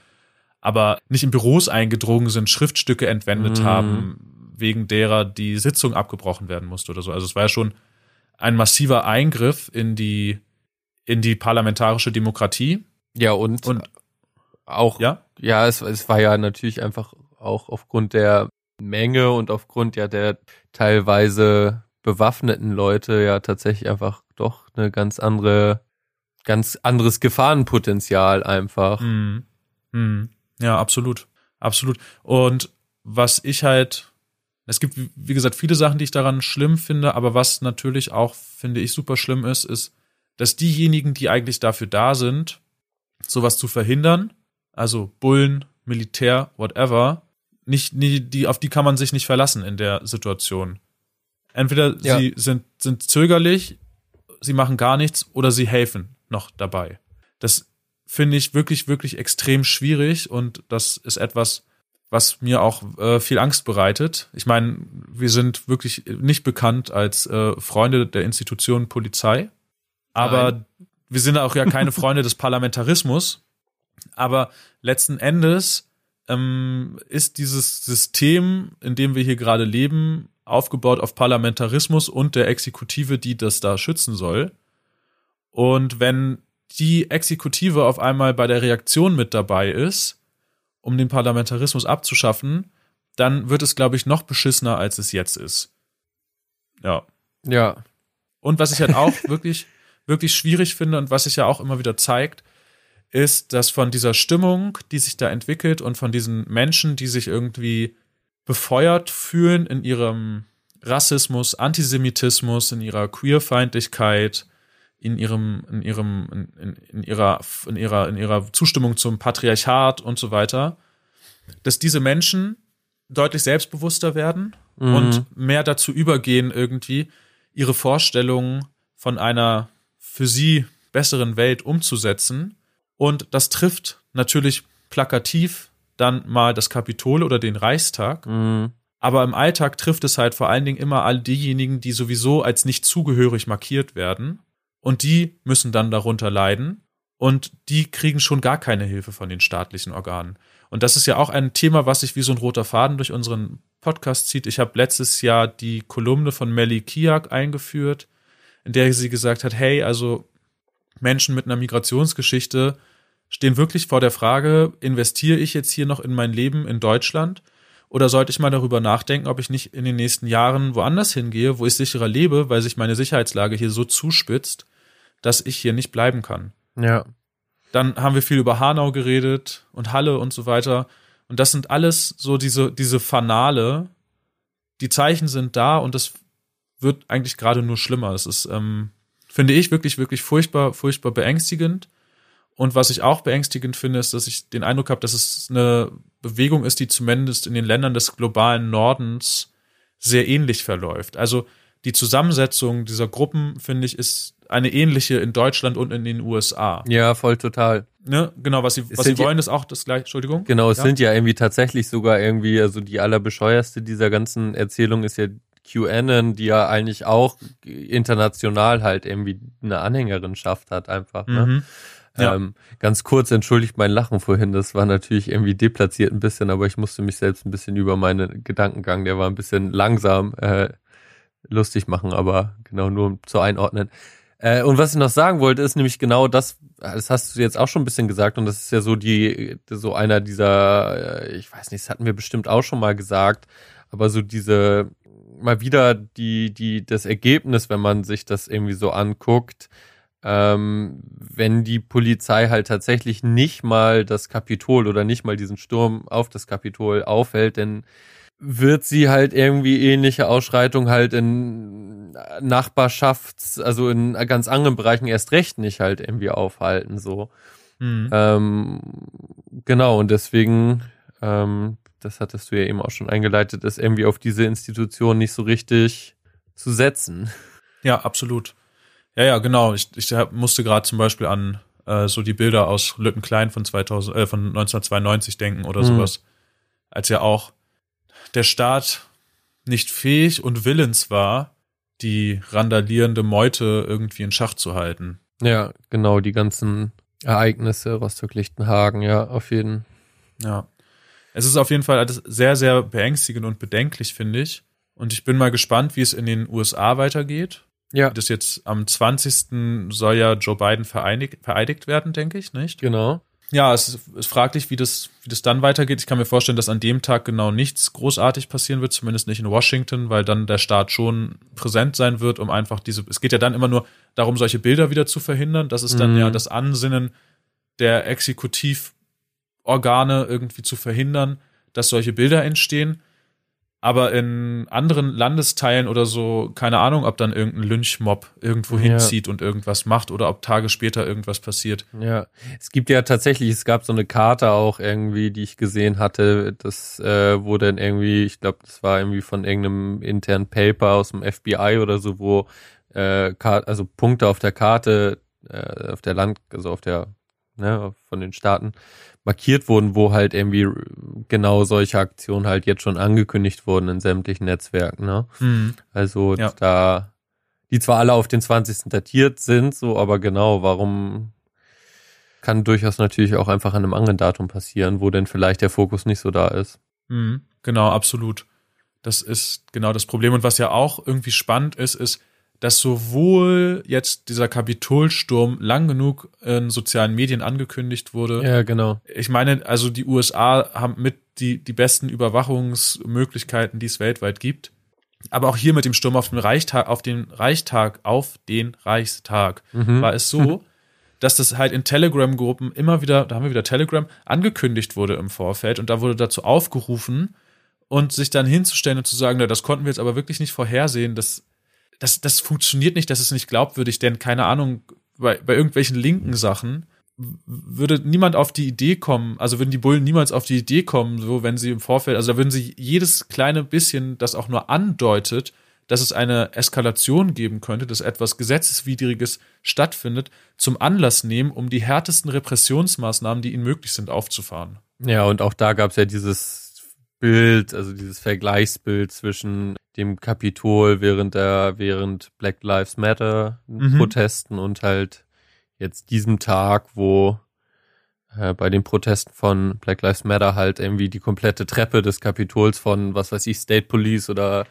aber nicht in Büros eingedrungen sind, Schriftstücke entwendet Mhm. haben, wegen derer die Sitzung abgebrochen werden musste oder so. Also es war ja schon ein massiver Eingriff in die, in die parlamentarische Demokratie. Ja, und, Und auch, ja, ja, es, es war ja natürlich einfach auch aufgrund der Menge und aufgrund ja der teilweise bewaffneten Leute ja tatsächlich einfach doch eine ganz andere, ganz anderes Gefahrenpotenzial einfach. Mhm. Mhm. Ja, absolut. Absolut. Und was ich halt, es gibt, wie- gesagt, viele Sachen, die ich daran schlimm finde, aber was natürlich auch, finde ich, super schlimm ist, ist, dass diejenigen, die eigentlich dafür da sind, sowas zu verhindern, also Bullen, Militär, whatever, nicht, nie, die, auf die kann man sich nicht verlassen in der Situation. Entweder Ja. sie sind, sind zögerlich, sie machen gar nichts oder sie helfen noch dabei. Das finde ich wirklich, wirklich extrem schwierig und das ist etwas, was mir auch äh, viel Angst bereitet. Ich meine, wir sind wirklich nicht bekannt als äh, Freunde der Institution Polizei, aber Nein. wir sind auch ja keine Freunde des Parlamentarismus. Aber letzten Endes ähm, ist dieses System, in dem wir hier gerade leben, aufgebaut auf Parlamentarismus und der Exekutive, die das da schützen soll. Und wenn die Exekutive auf einmal bei der Reaktion mit dabei ist, um den Parlamentarismus abzuschaffen, dann wird es, glaube ich, noch beschissener, als es jetzt ist. Ja. Ja. Und was ich halt *laughs* auch wirklich, wirklich schwierig finde und was sich ja auch immer wieder zeigt, ist, dass von dieser Stimmung, die sich da entwickelt und von diesen Menschen, die sich irgendwie befeuert fühlen in ihrem Rassismus, Antisemitismus, in ihrer Queerfeindlichkeit, in ihrem, in ihrem, in, in, ihrer, in ihrer, in ihrer Zustimmung zum Patriarchat und so weiter, dass diese Menschen deutlich selbstbewusster werden mhm. und mehr dazu übergehen, irgendwie ihre Vorstellungen von einer für sie besseren Welt umzusetzen. Und das trifft natürlich plakativ dann mal das Kapitol oder den Reichstag. Mhm. Aber im Alltag trifft es halt vor allen Dingen immer all diejenigen, die sowieso als nicht zugehörig markiert werden. Und die müssen dann darunter leiden. Und die kriegen schon gar keine Hilfe von den staatlichen Organen. Und das ist ja auch ein Thema, was sich wie so ein roter Faden durch unseren Podcast zieht. Ich habe letztes Jahr die Kolumne von Melly Kiak eingeführt, in der sie gesagt hat, hey, also Menschen mit einer Migrationsgeschichte stehen wirklich vor der Frage, investiere ich jetzt hier noch in mein Leben in Deutschland oder sollte ich mal darüber nachdenken, ob ich nicht in den nächsten Jahren woanders hingehe, wo ich sicherer lebe, weil sich meine Sicherheitslage hier so zuspitzt, dass ich hier nicht bleiben kann. Ja. Dann haben wir viel über Hanau geredet und Halle und so weiter. Und das sind alles so diese, diese Fanale. Die Zeichen sind da und das wird eigentlich gerade nur schlimmer. Es ist, ähm, finde ich, wirklich, wirklich furchtbar, furchtbar beängstigend. Und was ich auch beängstigend finde, ist, dass ich den Eindruck habe, dass es eine Bewegung ist, die zumindest in den Ländern des globalen Nordens sehr ähnlich verläuft. Also die Zusammensetzung dieser Gruppen, finde ich, ist eine ähnliche in Deutschland und in den USA. Ja, voll total. Ne? Genau, was sie, was sie wollen, ja, ist auch das gleiche. Entschuldigung. Genau, es ja? sind ja irgendwie tatsächlich sogar irgendwie, also die allerbescheuerste dieser ganzen Erzählung ist ja QAnon, die ja eigentlich auch international halt irgendwie eine Anhängerin-Schaft hat, einfach. Ne? Mhm. Ja. Ähm, ganz kurz, entschuldigt mein Lachen vorhin, das war natürlich irgendwie deplatziert ein bisschen, aber ich musste mich selbst ein bisschen über meinen Gedankengang, der war ein bisschen langsam, äh, lustig machen, aber genau nur zu einordnen. Äh, und was ich noch sagen wollte, ist nämlich genau das, das hast du jetzt auch schon ein bisschen gesagt, und das ist ja so die, so einer dieser, äh, ich weiß nicht, das hatten wir bestimmt auch schon mal gesagt, aber so diese, mal wieder die, die, das Ergebnis, wenn man sich das irgendwie so anguckt, ähm, wenn die Polizei halt tatsächlich nicht mal das Kapitol oder nicht mal diesen Sturm auf das Kapitol aufhält, denn wird sie halt irgendwie ähnliche Ausschreitungen halt in Nachbarschafts-, also in ganz anderen Bereichen erst recht nicht halt irgendwie aufhalten, so. Mhm. Ähm, genau, und deswegen, ähm, das hattest du ja eben auch schon eingeleitet, ist irgendwie auf diese Institution nicht so richtig zu setzen. Ja, absolut. Ja, ja, genau. Ich, ich musste gerade zum Beispiel an äh, so die Bilder aus Lütten Klein von 2000, äh, von 1992 denken oder mhm. sowas. Als ja auch der Staat nicht fähig und willens war, die randalierende Meute irgendwie in Schach zu halten. Ja, genau, die ganzen Ereignisse, Rostock-Lichtenhagen, ja, auf jeden. Ja. Es ist auf jeden Fall alles sehr, sehr beängstigend und bedenklich, finde ich. Und ich bin mal gespannt, wie es in den USA weitergeht. Ja. Das jetzt am 20. soll ja Joe Biden vereidigt, vereidigt werden, denke ich, nicht? Genau ja, es ist fraglich, wie das, wie das dann weitergeht. Ich kann mir vorstellen, dass an dem Tag genau nichts großartig passieren wird, zumindest nicht in Washington, weil dann der Staat schon präsent sein wird, um einfach diese, es geht ja dann immer nur darum, solche Bilder wieder zu verhindern. Das ist dann mhm. ja das Ansinnen der Exekutivorgane irgendwie zu verhindern, dass solche Bilder entstehen. Aber in anderen Landesteilen oder so, keine Ahnung, ob dann irgendein Lynchmob irgendwo ja. hinzieht und irgendwas macht oder ob Tage später irgendwas passiert. Ja, es gibt ja tatsächlich, es gab so eine Karte auch irgendwie, die ich gesehen hatte, das äh, wo dann irgendwie, ich glaube, das war irgendwie von irgendeinem internen Paper aus dem FBI oder so, wo äh, also Punkte auf der Karte, äh, auf der Land, also auf der, ne, von den Staaten markiert wurden, wo halt irgendwie genau solche Aktionen halt jetzt schon angekündigt wurden in sämtlichen Netzwerken. Ne? Mhm. Also ja. da, die zwar alle auf den 20. datiert sind, so, aber genau, warum kann durchaus natürlich auch einfach an einem anderen Datum passieren, wo denn vielleicht der Fokus nicht so da ist. Mhm. Genau, absolut. Das ist genau das Problem. Und was ja auch irgendwie spannend ist, ist, dass sowohl jetzt dieser Kapitolsturm lang genug in sozialen Medien angekündigt wurde. Ja, genau. Ich meine, also die USA haben mit die, die besten Überwachungsmöglichkeiten, die es weltweit gibt. Aber auch hier mit dem Sturm auf den Reichstag, auf den Reichstag, auf den Reichstag, Mhm. war es so, dass das halt in Telegram-Gruppen immer wieder, da haben wir wieder Telegram, angekündigt wurde im Vorfeld und da wurde dazu aufgerufen und sich dann hinzustellen und zu sagen, na, das konnten wir jetzt aber wirklich nicht vorhersehen, das, das, das funktioniert nicht, das ist nicht glaubwürdig, denn keine Ahnung, bei, bei irgendwelchen linken Sachen würde niemand auf die Idee kommen, also würden die Bullen niemals auf die Idee kommen, so wenn sie im Vorfeld, also da würden sie jedes kleine bisschen, das auch nur andeutet, dass es eine Eskalation geben könnte, dass etwas Gesetzeswidriges stattfindet, zum Anlass nehmen, um die härtesten Repressionsmaßnahmen, die ihnen möglich sind, aufzufahren. Ja, und auch da gab's ja dieses Bild, also dieses Vergleichsbild zwischen dem Kapitol während der, während Black Lives Matter Mhm. Protesten und halt jetzt diesem Tag, wo äh, bei den Protesten von Black Lives Matter halt irgendwie die komplette Treppe des Kapitols von, was weiß ich, State Police oder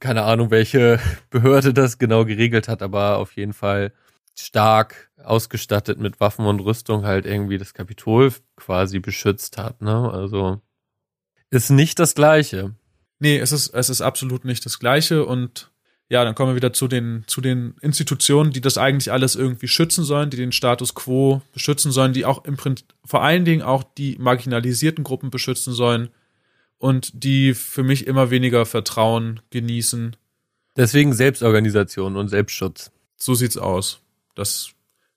keine Ahnung, welche *laughs* Behörde das genau geregelt hat, aber auf jeden Fall stark ausgestattet mit Waffen und Rüstung halt irgendwie das Kapitol quasi beschützt hat, ne? Also ist nicht das gleiche. Nee, es ist, es ist absolut nicht das Gleiche und ja, dann kommen wir wieder zu den, zu den Institutionen, die das eigentlich alles irgendwie schützen sollen, die den Status quo beschützen sollen, die auch im Prinzip, vor allen Dingen auch die marginalisierten Gruppen beschützen sollen und die für mich immer weniger Vertrauen genießen. Deswegen Selbstorganisation und Selbstschutz. So sieht's aus. Das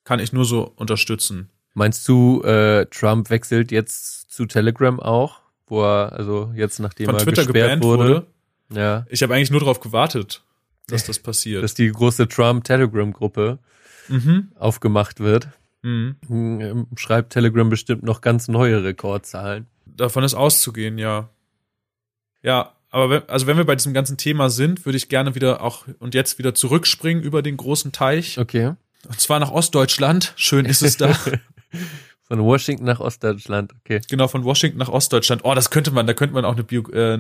kann ich nur so unterstützen. Meinst du, äh, Trump wechselt jetzt zu Telegram auch, wo er, also jetzt nachdem Von er Twitter gesperrt gebannt wurde, wurde. ja, Ich habe eigentlich nur darauf gewartet, dass das passiert. dass die große Trump-Telegram-Gruppe mhm. aufgemacht wird, Mhm. hm, schreibt Telegram bestimmt noch ganz neue Rekordzahlen. Davon ist auszugehen, ja. Ja, aber wenn, also wenn wir bei diesem ganzen Thema sind, würde ich gerne wieder auch und jetzt wieder zurückspringen über den großen Teich. Okay. Und zwar nach Ostdeutschland. Schön ist es da. *laughs* Von Washington nach Ostdeutschland, okay. genau, von Washington nach Ostdeutschland. Oh, das könnte man, da könnte man auch eine Bio, äh,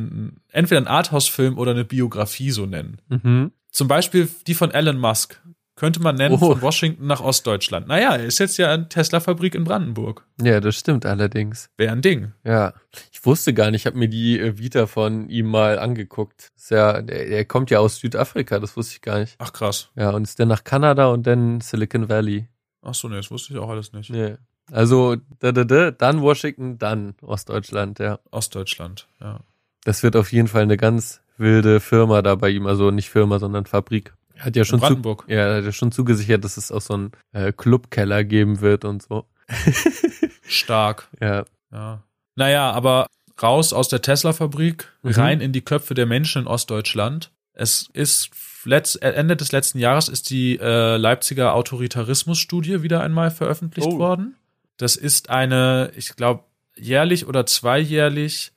entweder einen Arthouse-Film oder eine Biografie so nennen. Mhm. Zum Beispiel die von Elon Musk. Könnte man nennen, Oh. von Washington nach Ostdeutschland. Naja, ist jetzt ja eine Tesla-Fabrik in Brandenburg. Ja, das stimmt allerdings. Wäre ein Ding. Ja, ich wusste gar nicht, ich habe mir die äh, Vita von ihm mal angeguckt. Ist ja, der, der kommt ja aus Südafrika, das wusste ich gar nicht. Ach krass. Ja, und ist dann nach Kanada und dann Silicon Valley. Ach so, nee, das wusste ich auch alles nicht. Nee. Also, da, da, da, dann Washington, dann Ostdeutschland, ja. Ostdeutschland, ja. Das wird auf jeden Fall eine ganz wilde Firma da bei ihm, also nicht Firma, sondern Fabrik. Er hat ja schon zu, Brandenburg. ja, hat ja schon zugesichert, dass es auch so einen äh, Clubkeller geben wird und so. *laughs* Stark. Ja. Ja. Naja, aber raus aus der Tesla-Fabrik, Mhm. rein in die Köpfe der Menschen in Ostdeutschland. Es ist letzt, äh, Ende des letzten Jahres ist die äh, Leipziger Autoritarismus-Studie wieder einmal veröffentlicht Oh. worden. Das ist eine, ich glaube, jährlich oder zweijährlich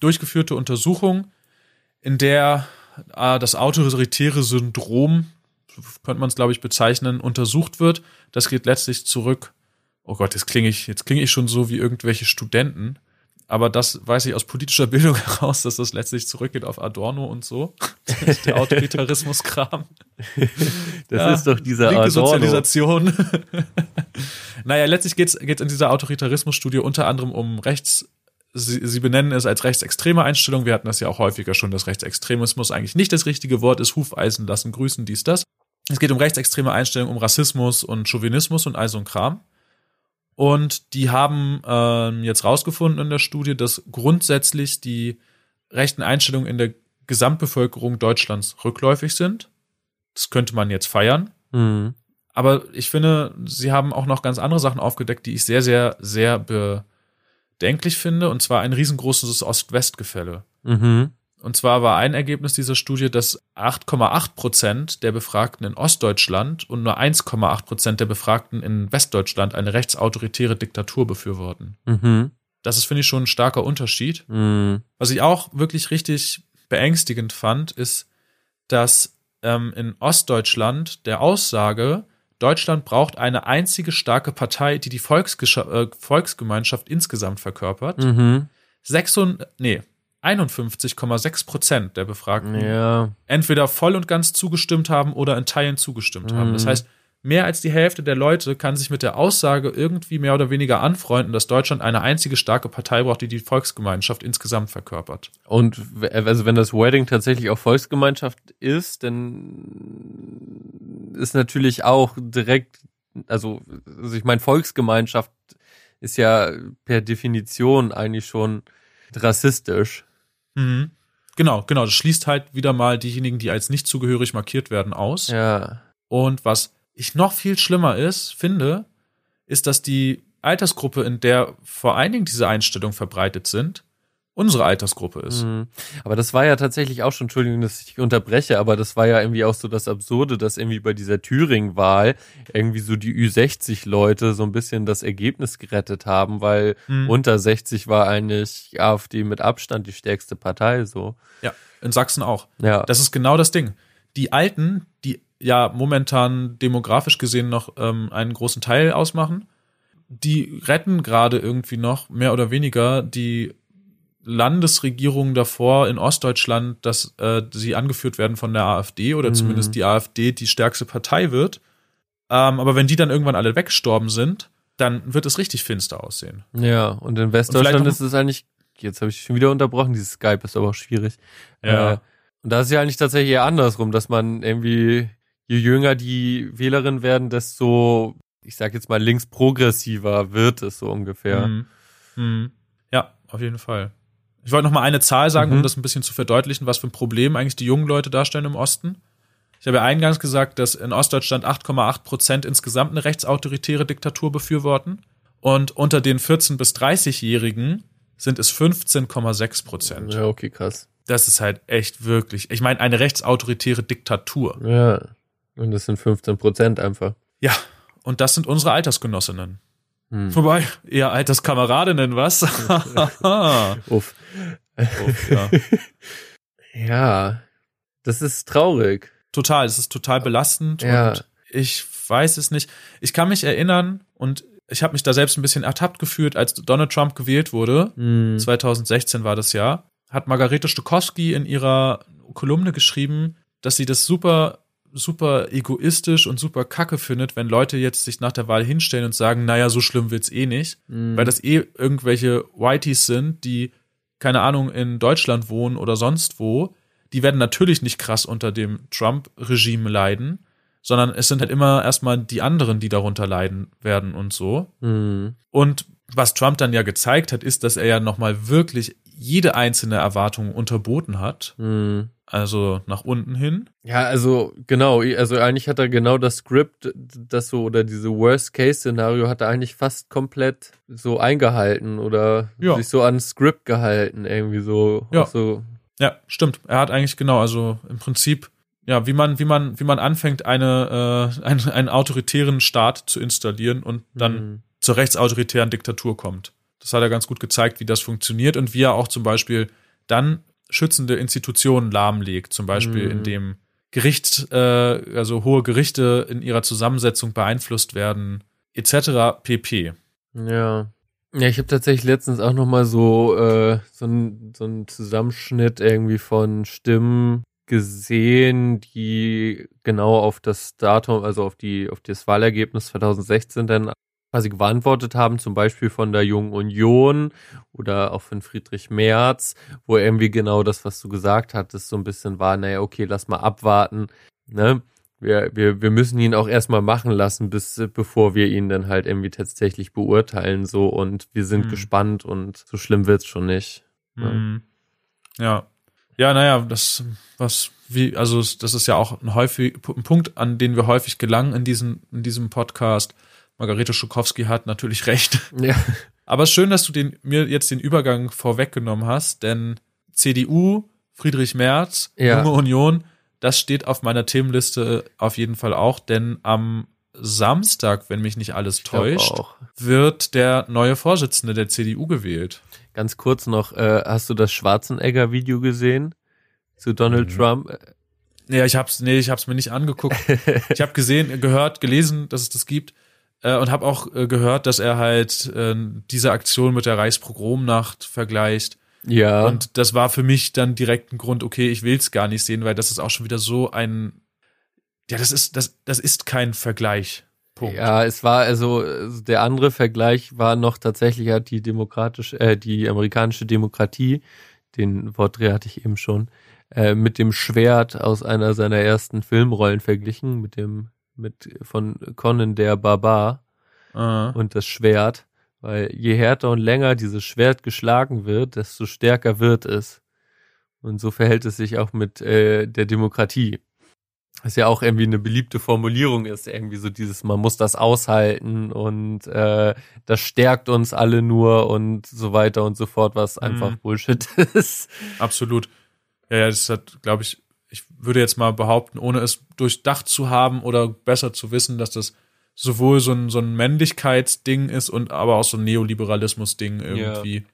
durchgeführte Untersuchung, in der äh, das autoritäre Syndrom, so könnte man es, glaube ich, bezeichnen, untersucht wird. Das geht letztlich zurück oh Gott, jetzt klinge ich, jetzt klinge ich schon so wie irgendwelche Studenten. Aber das weiß ich aus politischer *laughs* Bildung heraus, dass das letztlich zurückgeht auf Adorno und so. *laughs* Der Autoritarismus-Kram. *laughs* Das Ja, ist doch dieser Linke Adorno. Sozialisation. Naja, letztlich geht es in dieser Autoritarismus-Studie unter anderem um Rechts, sie, sie benennen es als rechtsextreme Einstellung. Wir hatten das ja auch häufiger schon, dass Rechtsextremismus eigentlich nicht das richtige Wort ist. Hufeisen lassen grüßen, dies, das. Es geht um rechtsextreme Einstellungen, um Rassismus und Chauvinismus und all so ein Kram. Und die haben ähm, jetzt rausgefunden in der Studie, dass grundsätzlich die rechten Einstellungen in der Gesamtbevölkerung Deutschlands rückläufig sind. Das könnte man jetzt feiern. Mhm. Aber ich finde, sie haben auch noch ganz andere Sachen aufgedeckt, die ich sehr, sehr, sehr bedenklich finde. Und zwar ein riesengroßes Ost-West-Gefälle. Mhm. Und zwar war ein Ergebnis dieser Studie, dass 8,8 Prozent der Befragten in Ostdeutschland und nur 1,8 Prozent der Befragten in Westdeutschland eine rechtsautoritäre Diktatur befürworten. Mhm. Das ist, finde ich, schon ein starker Unterschied. Mhm. Was ich auch wirklich richtig beängstigend fand, ist, dass ähm, in Ostdeutschland der Aussage, Deutschland braucht eine einzige starke Partei, die die Volksgescha äh, Volksgemeinschaft insgesamt verkörpert, Mhm. 600, nee, 51,6 Prozent der Befragten Ja. entweder voll und ganz zugestimmt haben oder in Teilen zugestimmt haben. Mhm. Das heißt, mehr als die Hälfte der Leute kann sich mit der Aussage irgendwie mehr oder weniger anfreunden, dass Deutschland eine einzige starke Partei braucht, die die Volksgemeinschaft insgesamt verkörpert. Und also wenn das Wedding tatsächlich auch Volksgemeinschaft ist, dann ist natürlich auch direkt, also, also ich meine, Volksgemeinschaft ist ja per Definition eigentlich schon rassistisch. Mhm. Genau, genau. Das schließt halt wieder mal diejenigen, die als nicht zugehörig markiert werden, aus. Ja. Und was ich noch viel schlimmer ist, finde, ist, dass die Altersgruppe, in der vor allen Dingen diese Einstellungen verbreitet sind, unsere Altersgruppe ist. Mhm. Aber das war ja tatsächlich auch schon, Entschuldigung, dass ich unterbreche, aber das war ja irgendwie auch so das Absurde, dass irgendwie bei dieser Thüringen-Wahl irgendwie so die Ü60-Leute so ein bisschen das Ergebnis gerettet haben, weil Mhm. unter 60 war eigentlich AfD mit Abstand die stärkste Partei, so. Ja, in Sachsen auch. Ja. Das ist genau das Ding. Die Alten, die ja momentan demografisch gesehen noch ähm, einen großen Teil ausmachen, die retten gerade irgendwie noch mehr oder weniger die Landesregierungen davor in Ostdeutschland, dass äh, sie angeführt werden von der AfD oder Mhm. zumindest die AfD die stärkste Partei wird. Ähm, aber wenn die dann irgendwann alle weggestorben sind, dann wird es richtig finster aussehen. Ja, und in Westdeutschland vielleicht ist es eigentlich, jetzt habe ich schon wieder unterbrochen, dieses Skype ist aber auch schwierig. Ja. Äh, und da ist ja eigentlich tatsächlich eher andersrum, dass man irgendwie, je jünger die Wählerinnen werden, desto, ich sag jetzt mal, linksprogressiver wird es so ungefähr. Mhm. Mhm. Ja, auf jeden Fall. Ich wollte noch mal eine Zahl sagen, um Mhm. das ein bisschen zu verdeutlichen, was für ein Problem eigentlich die jungen Leute darstellen im Osten. Ich habe ja eingangs gesagt, dass in Ostdeutschland 8,8 Prozent insgesamt eine rechtsautoritäre Diktatur befürworten. Und unter den 14- bis 30-Jährigen sind es 15,6 Prozent. Ja, okay, krass. Das ist halt echt wirklich, ich meine, eine rechtsautoritäre Diktatur. Ja. Und das sind 15 Prozent einfach. Ja, und das sind unsere Altersgenossinnen. Hm. Wobei, eher Alterskameradinnen, was? *laughs* Uff. Uff, ja. *laughs* Ja. Das ist traurig. Total, es ist total belastend Ja. und ich weiß es nicht. Ich kann mich erinnern und ich habe mich da selbst ein bisschen ertappt gefühlt, als Donald Trump gewählt wurde. Hm. 2016 war das Jahr. Hat Margarete Stokowski in ihrer Kolumne geschrieben, dass sie das super super egoistisch und super kacke findet, wenn Leute jetzt sich nach der Wahl hinstellen und sagen, naja, so schlimm wird's eh nicht, Hm. weil das eh irgendwelche Whiteys sind, die keine Ahnung in Deutschland wohnen oder sonst wo, die werden natürlich nicht krass unter dem Trump-Regime leiden, sondern es sind halt immer erstmal die anderen, die darunter leiden werden und so. Hm. Und was Trump dann ja gezeigt hat, ist, dass er ja nochmal wirklich jede einzelne Erwartung unterboten hat, Hm. Also nach unten hin. Ja, also genau, also eigentlich hat er genau das Skript, das so oder diese Worst-Case-Szenario hat er eigentlich fast komplett so eingehalten oder Ja. sich so an Skript gehalten, irgendwie so. Ja. So Ja, stimmt. Er hat eigentlich genau, also im Prinzip, ja, wie man, wie man, wie man anfängt, eine, äh, einen, einen autoritären Staat zu installieren und dann hm. zur rechtsautoritären Diktatur kommt. Das hat er ganz gut gezeigt, wie das funktioniert und wie er auch zum Beispiel dann schützende Institutionen lahmlegt, zum Beispiel Mhm. indem Gericht, äh, also hohe Gerichte in ihrer Zusammensetzung beeinflusst werden, etc. pp. Ja. Ja, ich habe tatsächlich letztens auch noch mal so äh, so ein so Zusammenschnitt irgendwie von Stimmen gesehen, die genau auf das Datum, also auf die auf das Wahlergebnis 2016 dann quasi geantwortet haben, zum Beispiel von der Jungen Union oder auch von Friedrich Merz, wo irgendwie genau das, was du gesagt hattest, so ein bisschen war, naja, okay, lass mal abwarten, ne? Wir, wir, wir müssen ihn auch erstmal machen lassen, bis bevor wir ihn dann halt irgendwie tatsächlich beurteilen, so und wir sind Hm. gespannt und so schlimm wird's schon nicht. Ja. Mhm. Ja. Ja, naja, das, was, wie, also, das ist ja auch ein häufig, ein Punkt, an den wir häufig gelangen in diesem, in diesem Podcast. Margarete Schukowski hat natürlich *laughs* recht. Ja. Aber es ist schön, dass du den, mir jetzt den Übergang vorweggenommen hast, denn CDU, Friedrich Merz, Ja. Junge Union, das steht auf meiner Themenliste auf jeden Fall auch, denn am Samstag, wenn mich nicht alles täuscht, wird der neue Vorsitzende der CDU gewählt. Ganz kurz noch, äh, hast du das Schwarzenegger-Video gesehen zu Donald Mhm. Trump? Ja, ich hab's, nee, ich hab's mir nicht angeguckt. *laughs* ich habe gesehen, gehört, gelesen, dass es das gibt äh, und habe auch äh, gehört, dass er halt äh, diese Aktion mit der Reichspogromnacht vergleicht. Ja. Und das war für mich dann direkt ein Grund, okay, ich will es gar nicht sehen, weil das ist auch schon wieder so ein, ja, das ist, das, das ist kein Vergleich. Punkt. Ja, es war also der andere Vergleich war noch tatsächlich hat die demokratische, äh, die amerikanische Demokratie, den Wortdreh hatte ich eben schon, äh, mit dem Schwert aus einer seiner ersten Filmrollen verglichen, mit dem mit von Conan der Barbar Äh, und das Schwert, weil je härter und länger dieses Schwert geschlagen wird, desto stärker wird es. Und so verhält es sich auch mit äh, der Demokratie. Was ja auch irgendwie eine beliebte Formulierung ist, irgendwie so dieses, man muss das aushalten und äh, das stärkt uns alle nur und so weiter und so fort, was einfach Mhm. Bullshit *laughs* ist. absolut. Ja, ja, das hat, glaube ich, ich würde jetzt mal behaupten, ohne es durchdacht zu haben oder besser zu wissen, dass das sowohl so ein, so ein Männlichkeitsding ist und aber auch so ein Neoliberalismus-Ding irgendwie,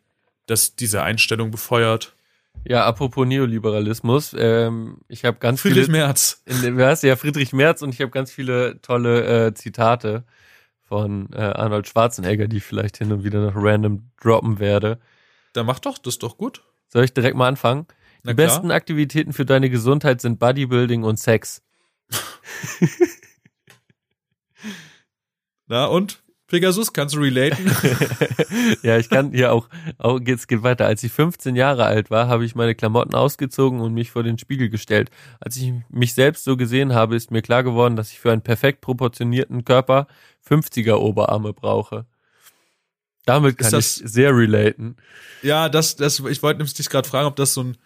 dass diese Einstellung befeuert. Ja, apropos Neoliberalismus, ähm, ich habe ganz Friedrich viele Merz. in heißt der? Friedrich Merz und ich habe ganz viele tolle äh, Zitate von äh, Arnold Schwarzenegger, die ich vielleicht hin und wieder noch random droppen werde. Da macht doch, das ist doch gut. Soll ich direkt mal anfangen? Die besten Aktivitäten für deine Gesundheit sind Bodybuilding und Sex. *laughs* Na und? Pegasus, kannst du relaten? *laughs* ja, ich kann hier auch, auch es geht weiter. Als ich 15 Jahre alt war, habe ich meine Klamotten ausgezogen und mich vor den Spiegel gestellt. Als ich mich selbst so gesehen habe, ist mir klar geworden, dass ich für einen perfekt proportionierten Körper 50er Oberarme brauche. Damit kann das- ich sehr relaten. ja, das, das, ich wollte nämlich dich gerade fragen, ob das so ein,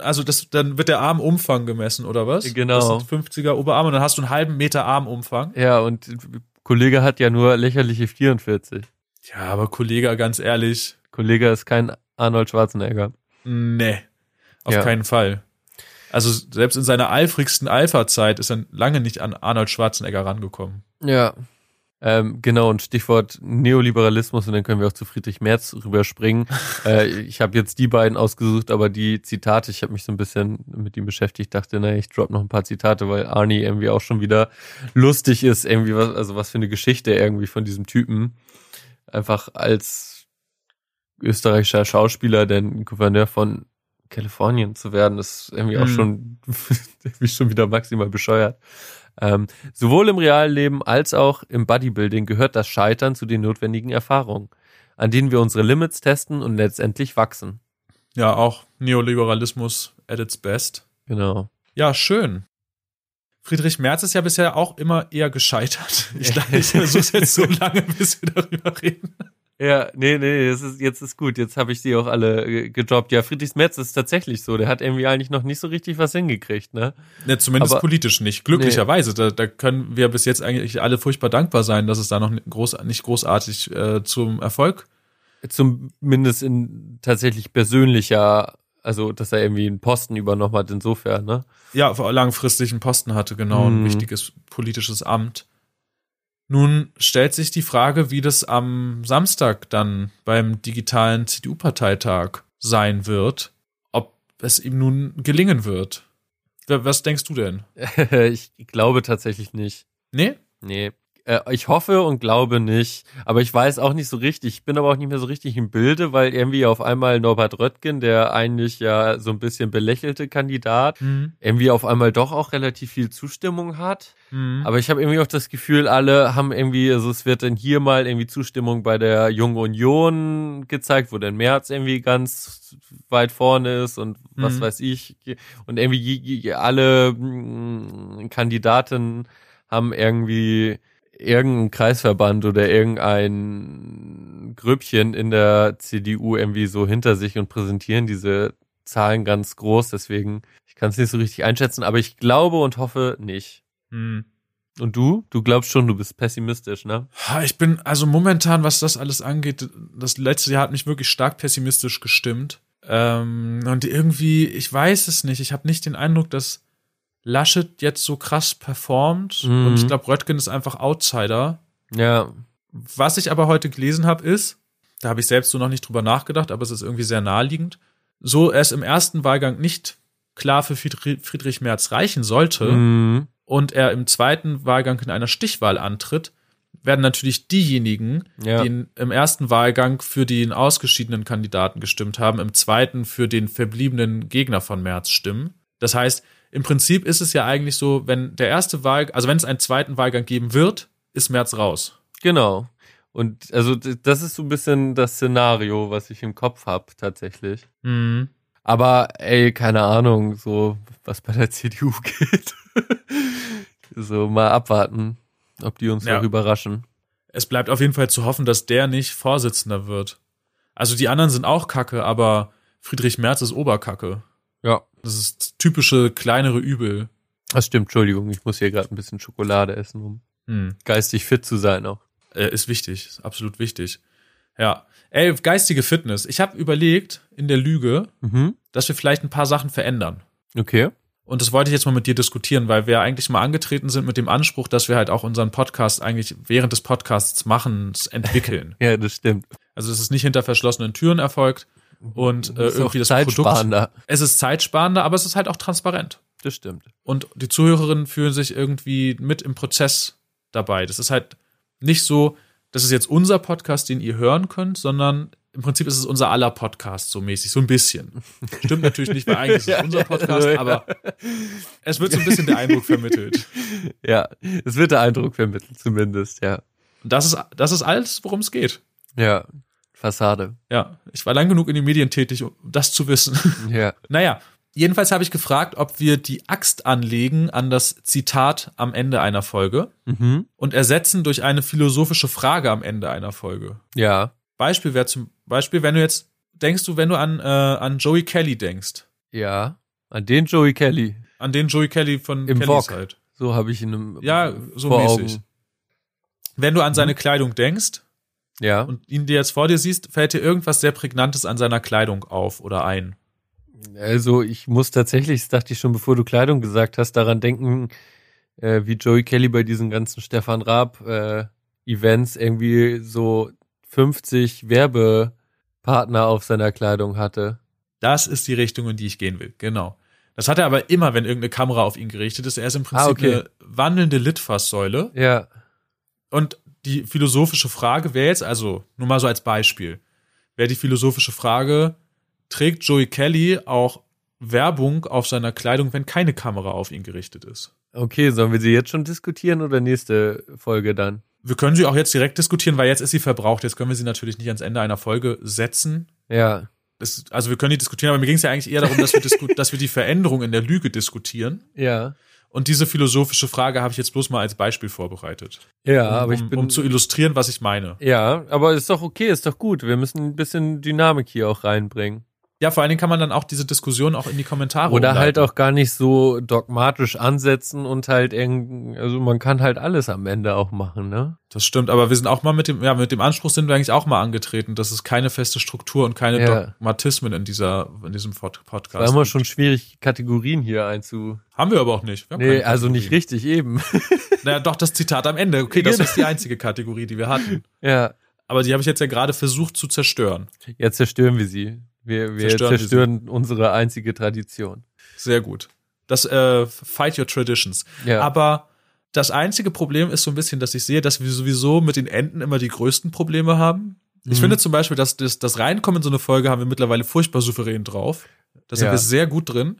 also das, dann wird der Armumfang gemessen, oder was? Genau. Das sind 50er Oberarme und dann hast du einen halben Meter Armumfang. Ja, und Kollege hat ja nur lächerliche 44. Ja, aber Kollege, ganz ehrlich, Kollege ist kein Arnold Schwarzenegger. nee, auf Ja. keinen Fall. Also selbst in seiner eifrigsten Alpha-Zeit ist er lange nicht an Arnold Schwarzenegger rangekommen. Ja. Ähm, genau, und Stichwort Neoliberalismus, und dann können wir auch zu Friedrich Merz rüberspringen. *laughs* äh, ich habe jetzt die beiden ausgesucht, aber die Zitate, ich habe mich so ein bisschen mit ihm beschäftigt, dachte, naja, ich drop noch ein paar Zitate, weil Arnie irgendwie auch schon wieder lustig ist, irgendwie was, also was für eine Geschichte irgendwie von diesem Typen. Einfach als österreichischer Schauspieler, denn Gouverneur von Kalifornien zu werden, ist irgendwie auch Mhm. schon, *laughs* irgendwie schon wieder maximal bescheuert. Ähm, sowohl im realen Leben als auch im Bodybuilding gehört das Scheitern zu den notwendigen Erfahrungen, an denen wir unsere Limits testen und letztendlich wachsen. Ja, auch Neoliberalismus at its best. Genau. Ja, schön. Friedrich Merz ist ja bisher auch immer eher gescheitert. Ich ich versuche es jetzt so lange, bis wir darüber reden. Ja, nee, nee, das ist, jetzt ist gut. Jetzt habe ich sie auch alle äh, gedroppt. Ja, Friedrich Merz ist tatsächlich so. Der hat irgendwie eigentlich noch nicht so richtig was hingekriegt, ne? Ne, zumindest Aber- politisch nicht. Glücklicherweise. Da, da können wir bis jetzt eigentlich alle furchtbar dankbar sein, dass es da noch nicht groß, nicht großartig äh, zum Erfolg. Zumindest in tatsächlich persönlicher, also dass er irgendwie einen Posten übernommen hat, insofern, ne? Ja, langfristig einen Posten hatte, genau, ein Mhm. wichtiges politisches Amt. Nun stellt sich die Frage, wie das am Samstag dann beim digitalen CDU-Parteitag sein wird, ob es ihm nun gelingen wird. Was denkst du denn? *laughs* ich glaube tatsächlich nicht. Nee? Nee. Äh, ich hoffe und glaube nicht, aber ich weiß auch nicht so richtig. Ich bin aber auch nicht mehr so richtig im Bilde, weil irgendwie auf einmal Norbert Röttgen, der eigentlich ja so ein bisschen belächelte Kandidat, Mhm. irgendwie auf einmal doch auch relativ viel Zustimmung hat. Mhm. Aber ich habe irgendwie auch das Gefühl, alle haben irgendwie, also es wird dann hier mal irgendwie Zustimmung bei der Jungen Union gezeigt, wo dann Merz irgendwie ganz weit vorne ist und was Mhm. weiß ich. Und irgendwie alle mm, Kandidaten haben irgendwie irgendeinen Kreisverband oder irgendein Grüppchen in der CDU irgendwie so hinter sich und präsentieren diese Zahlen ganz groß. Deswegen, ich kann es nicht so richtig einschätzen, aber ich glaube und hoffe nicht. Mhm. Und du? Du glaubst schon, du bist pessimistisch, ne? Ich bin also momentan, was das alles angeht, das letzte Jahr hat mich wirklich stark pessimistisch gestimmt. Ähm, und irgendwie, ich weiß es nicht. Ich habe nicht den Eindruck, dass Laschet jetzt so krass performt. Mhm. Und ich glaube, Röttgen ist einfach Outsider. Ja. Was ich aber heute gelesen habe, ist, da habe ich selbst so noch nicht drüber nachgedacht, aber es ist irgendwie sehr naheliegend, so es im ersten Wahlgang nicht klar für Friedrich, Merz reichen sollte Mhm. und er im zweiten Wahlgang in einer Stichwahl antritt, werden natürlich diejenigen, Ja. die im ersten Wahlgang für den ausgeschiedenen Kandidaten gestimmt haben, im zweiten für den verbliebenen Gegner von Merz stimmen. Das heißt, im Prinzip ist es ja eigentlich so, wenn der erste Wahl, also wenn es einen zweiten Wahlgang geben wird, ist Merz raus. Genau. Und also das ist so ein bisschen das Szenario, was ich im Kopf habe, tatsächlich. Mhm. Aber ey, keine Ahnung, so was bei der *laughs* CDU geht. so mal abwarten, ob die uns Ja. noch überraschen. Es bleibt auf jeden Fall zu hoffen, dass der nicht Vorsitzender wird. Also die anderen sind auch Kacke, aber Friedrich Merz ist Oberkacke. Ja. Das ist das typische kleinere Übel. Das stimmt, Entschuldigung, ich muss hier gerade ein bisschen Schokolade essen, um Hm. geistig fit zu sein auch. Äh, ist wichtig, ist absolut wichtig. Ja. Ey, geistige Fitness. Ich habe überlegt in der Lüge, Mhm. dass wir vielleicht ein paar Sachen verändern. Okay. Und das wollte ich jetzt mal mit dir diskutieren, weil wir eigentlich mal angetreten sind mit dem Anspruch, dass wir halt auch unseren Podcast eigentlich während des Podcasts machen, entwickeln. *laughs* Ja, das stimmt. Also es ist nicht hinter verschlossenen Türen erfolgt und äh, irgendwie das Produkt. zeitsparender. Es ist zeitsparender, aber es ist halt auch transparent. Das stimmt. Und die Zuhörerinnen fühlen sich irgendwie mit im Prozess dabei. Das ist halt nicht so, das ist jetzt unser Podcast, den ihr hören könnt, sondern im Prinzip ist es unser aller Podcast so mäßig, so ein bisschen. Stimmt natürlich nicht, weil eigentlich ist es *laughs* unser Podcast, aber es wird so ein bisschen der Eindruck vermittelt. *laughs* Ja, es wird der Eindruck vermittelt, zumindest, ja. Und das ist, das ist alles, worum es geht. Ja, Fassade. Ja, ich war lang genug in den Medien tätig, um das zu wissen. *laughs* Ja. *laughs* Naja, jedenfalls habe ich gefragt, ob wir die Axt anlegen an das Zitat am Ende einer Folge Mhm. und ersetzen durch eine philosophische Frage am Ende einer Folge. Ja. Beispiel wäre zum Beispiel, wenn du jetzt, denkst du, wenn du an, äh, an Joey Kelly denkst, Ja. An den Joey Kelly. an den Joey Kelly von Im Kellys halt. So habe ich ihn im, Ja, so mäßig. Augen. Wenn du an seine Mhm. Kleidung denkst Ja. und ihn dir jetzt vor dir siehst, fällt dir irgendwas sehr Prägnantes an seiner Kleidung auf oder ein. Also ich muss tatsächlich, das dachte ich schon, bevor du Kleidung gesagt hast, daran denken, äh, wie Joey Kelly bei diesen ganzen Stefan Raab äh, Events irgendwie so 50 Werbepartner auf seiner Kleidung hatte. Das ist die Richtung, in die ich gehen will. Genau. Das hat er aber immer, wenn irgendeine Kamera auf ihn gerichtet ist. Er ist im Prinzip Ah, okay. eine wandelnde Litfaßsäule. Ja. Und die philosophische Frage wäre jetzt, also nur mal so als Beispiel, wäre die philosophische Frage, trägt Joey Kelly auch Werbung auf seiner Kleidung, wenn keine Kamera auf ihn gerichtet ist? Okay, sollen wir sie jetzt schon diskutieren oder nächste Folge dann? Wir können sie auch jetzt direkt diskutieren, weil jetzt ist sie verbraucht. Jetzt können wir sie natürlich nicht ans Ende einer Folge setzen. Ja. Das, also wir können die diskutieren, aber mir ging es ja eigentlich eher darum, dass wir, *laughs* dass wir die Veränderung in der Lüge diskutieren. Ja. Und diese philosophische Frage habe ich jetzt bloß mal als Beispiel vorbereitet. Ja, um, aber ich bin. um zu illustrieren, was ich meine. ja, aber ist doch okay, ist doch gut. Wir müssen ein bisschen Dynamik hier auch reinbringen. Ja, vor allen Dingen kann man dann auch diese Diskussion auch in die Kommentare Oder umleiten. halt auch gar nicht so dogmatisch ansetzen und halt irgend, also man kann halt alles am Ende auch machen, ne? Das stimmt, aber wir sind auch mal mit dem, ja, mit dem Anspruch sind wir eigentlich auch mal angetreten, dass es keine feste Struktur und keine Ja. Dogmatismen in dieser, in diesem Pod Podcast War immer gibt. schon schwierig, Kategorien hier einzu. Haben wir aber auch nicht. Wir haben Nee, also nicht richtig eben. *laughs* Naja, doch das Zitat am Ende. Okay, das ist die einzige Kategorie, die wir hatten. ja. Aber die habe ich jetzt ja gerade versucht zu zerstören. Jetzt zerstören wir sie. Wir, wir Zerstören zerstören, unsere einzige Tradition. Sehr gut. Das äh, Fight Your Traditions. Ja. Aber das einzige Problem ist so ein bisschen, dass ich sehe, dass wir sowieso mit den Enden immer die größten Probleme haben. Ich Mhm. finde zum Beispiel, dass das, das Reinkommen in so eine Folge haben wir mittlerweile furchtbar souverän drauf. Da sind Ja. wir sehr gut drin.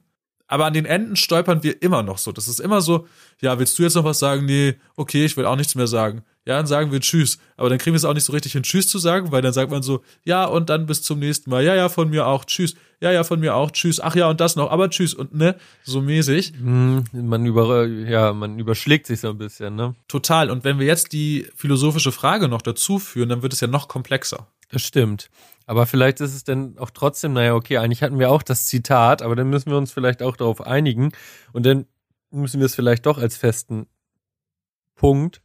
Aber an den Enden stolpern wir immer noch so. Das ist immer so, ja, willst du jetzt noch was sagen? Nee, okay, ich will auch nichts mehr sagen. Ja, dann sagen wir Tschüss. Aber dann kriegen wir es auch nicht so richtig hin, Tschüss zu sagen, weil dann sagt man so, ja, und dann bis zum nächsten Mal. Ja, ja, von mir auch, Tschüss. Ja, ja, von mir auch, Tschüss. Ach ja, und das noch, aber Tschüss. Und ne, so mäßig. Hm, Man über, ja, man überschlägt sich so ein bisschen, ne? Total. Und wenn wir jetzt die philosophische Frage noch dazu führen, dann wird es ja noch komplexer. Das stimmt. Aber vielleicht ist es dann auch trotzdem, naja, okay, eigentlich hatten wir auch das Zitat, aber dann müssen wir uns vielleicht auch darauf einigen und dann müssen wir es vielleicht doch als festen Punkt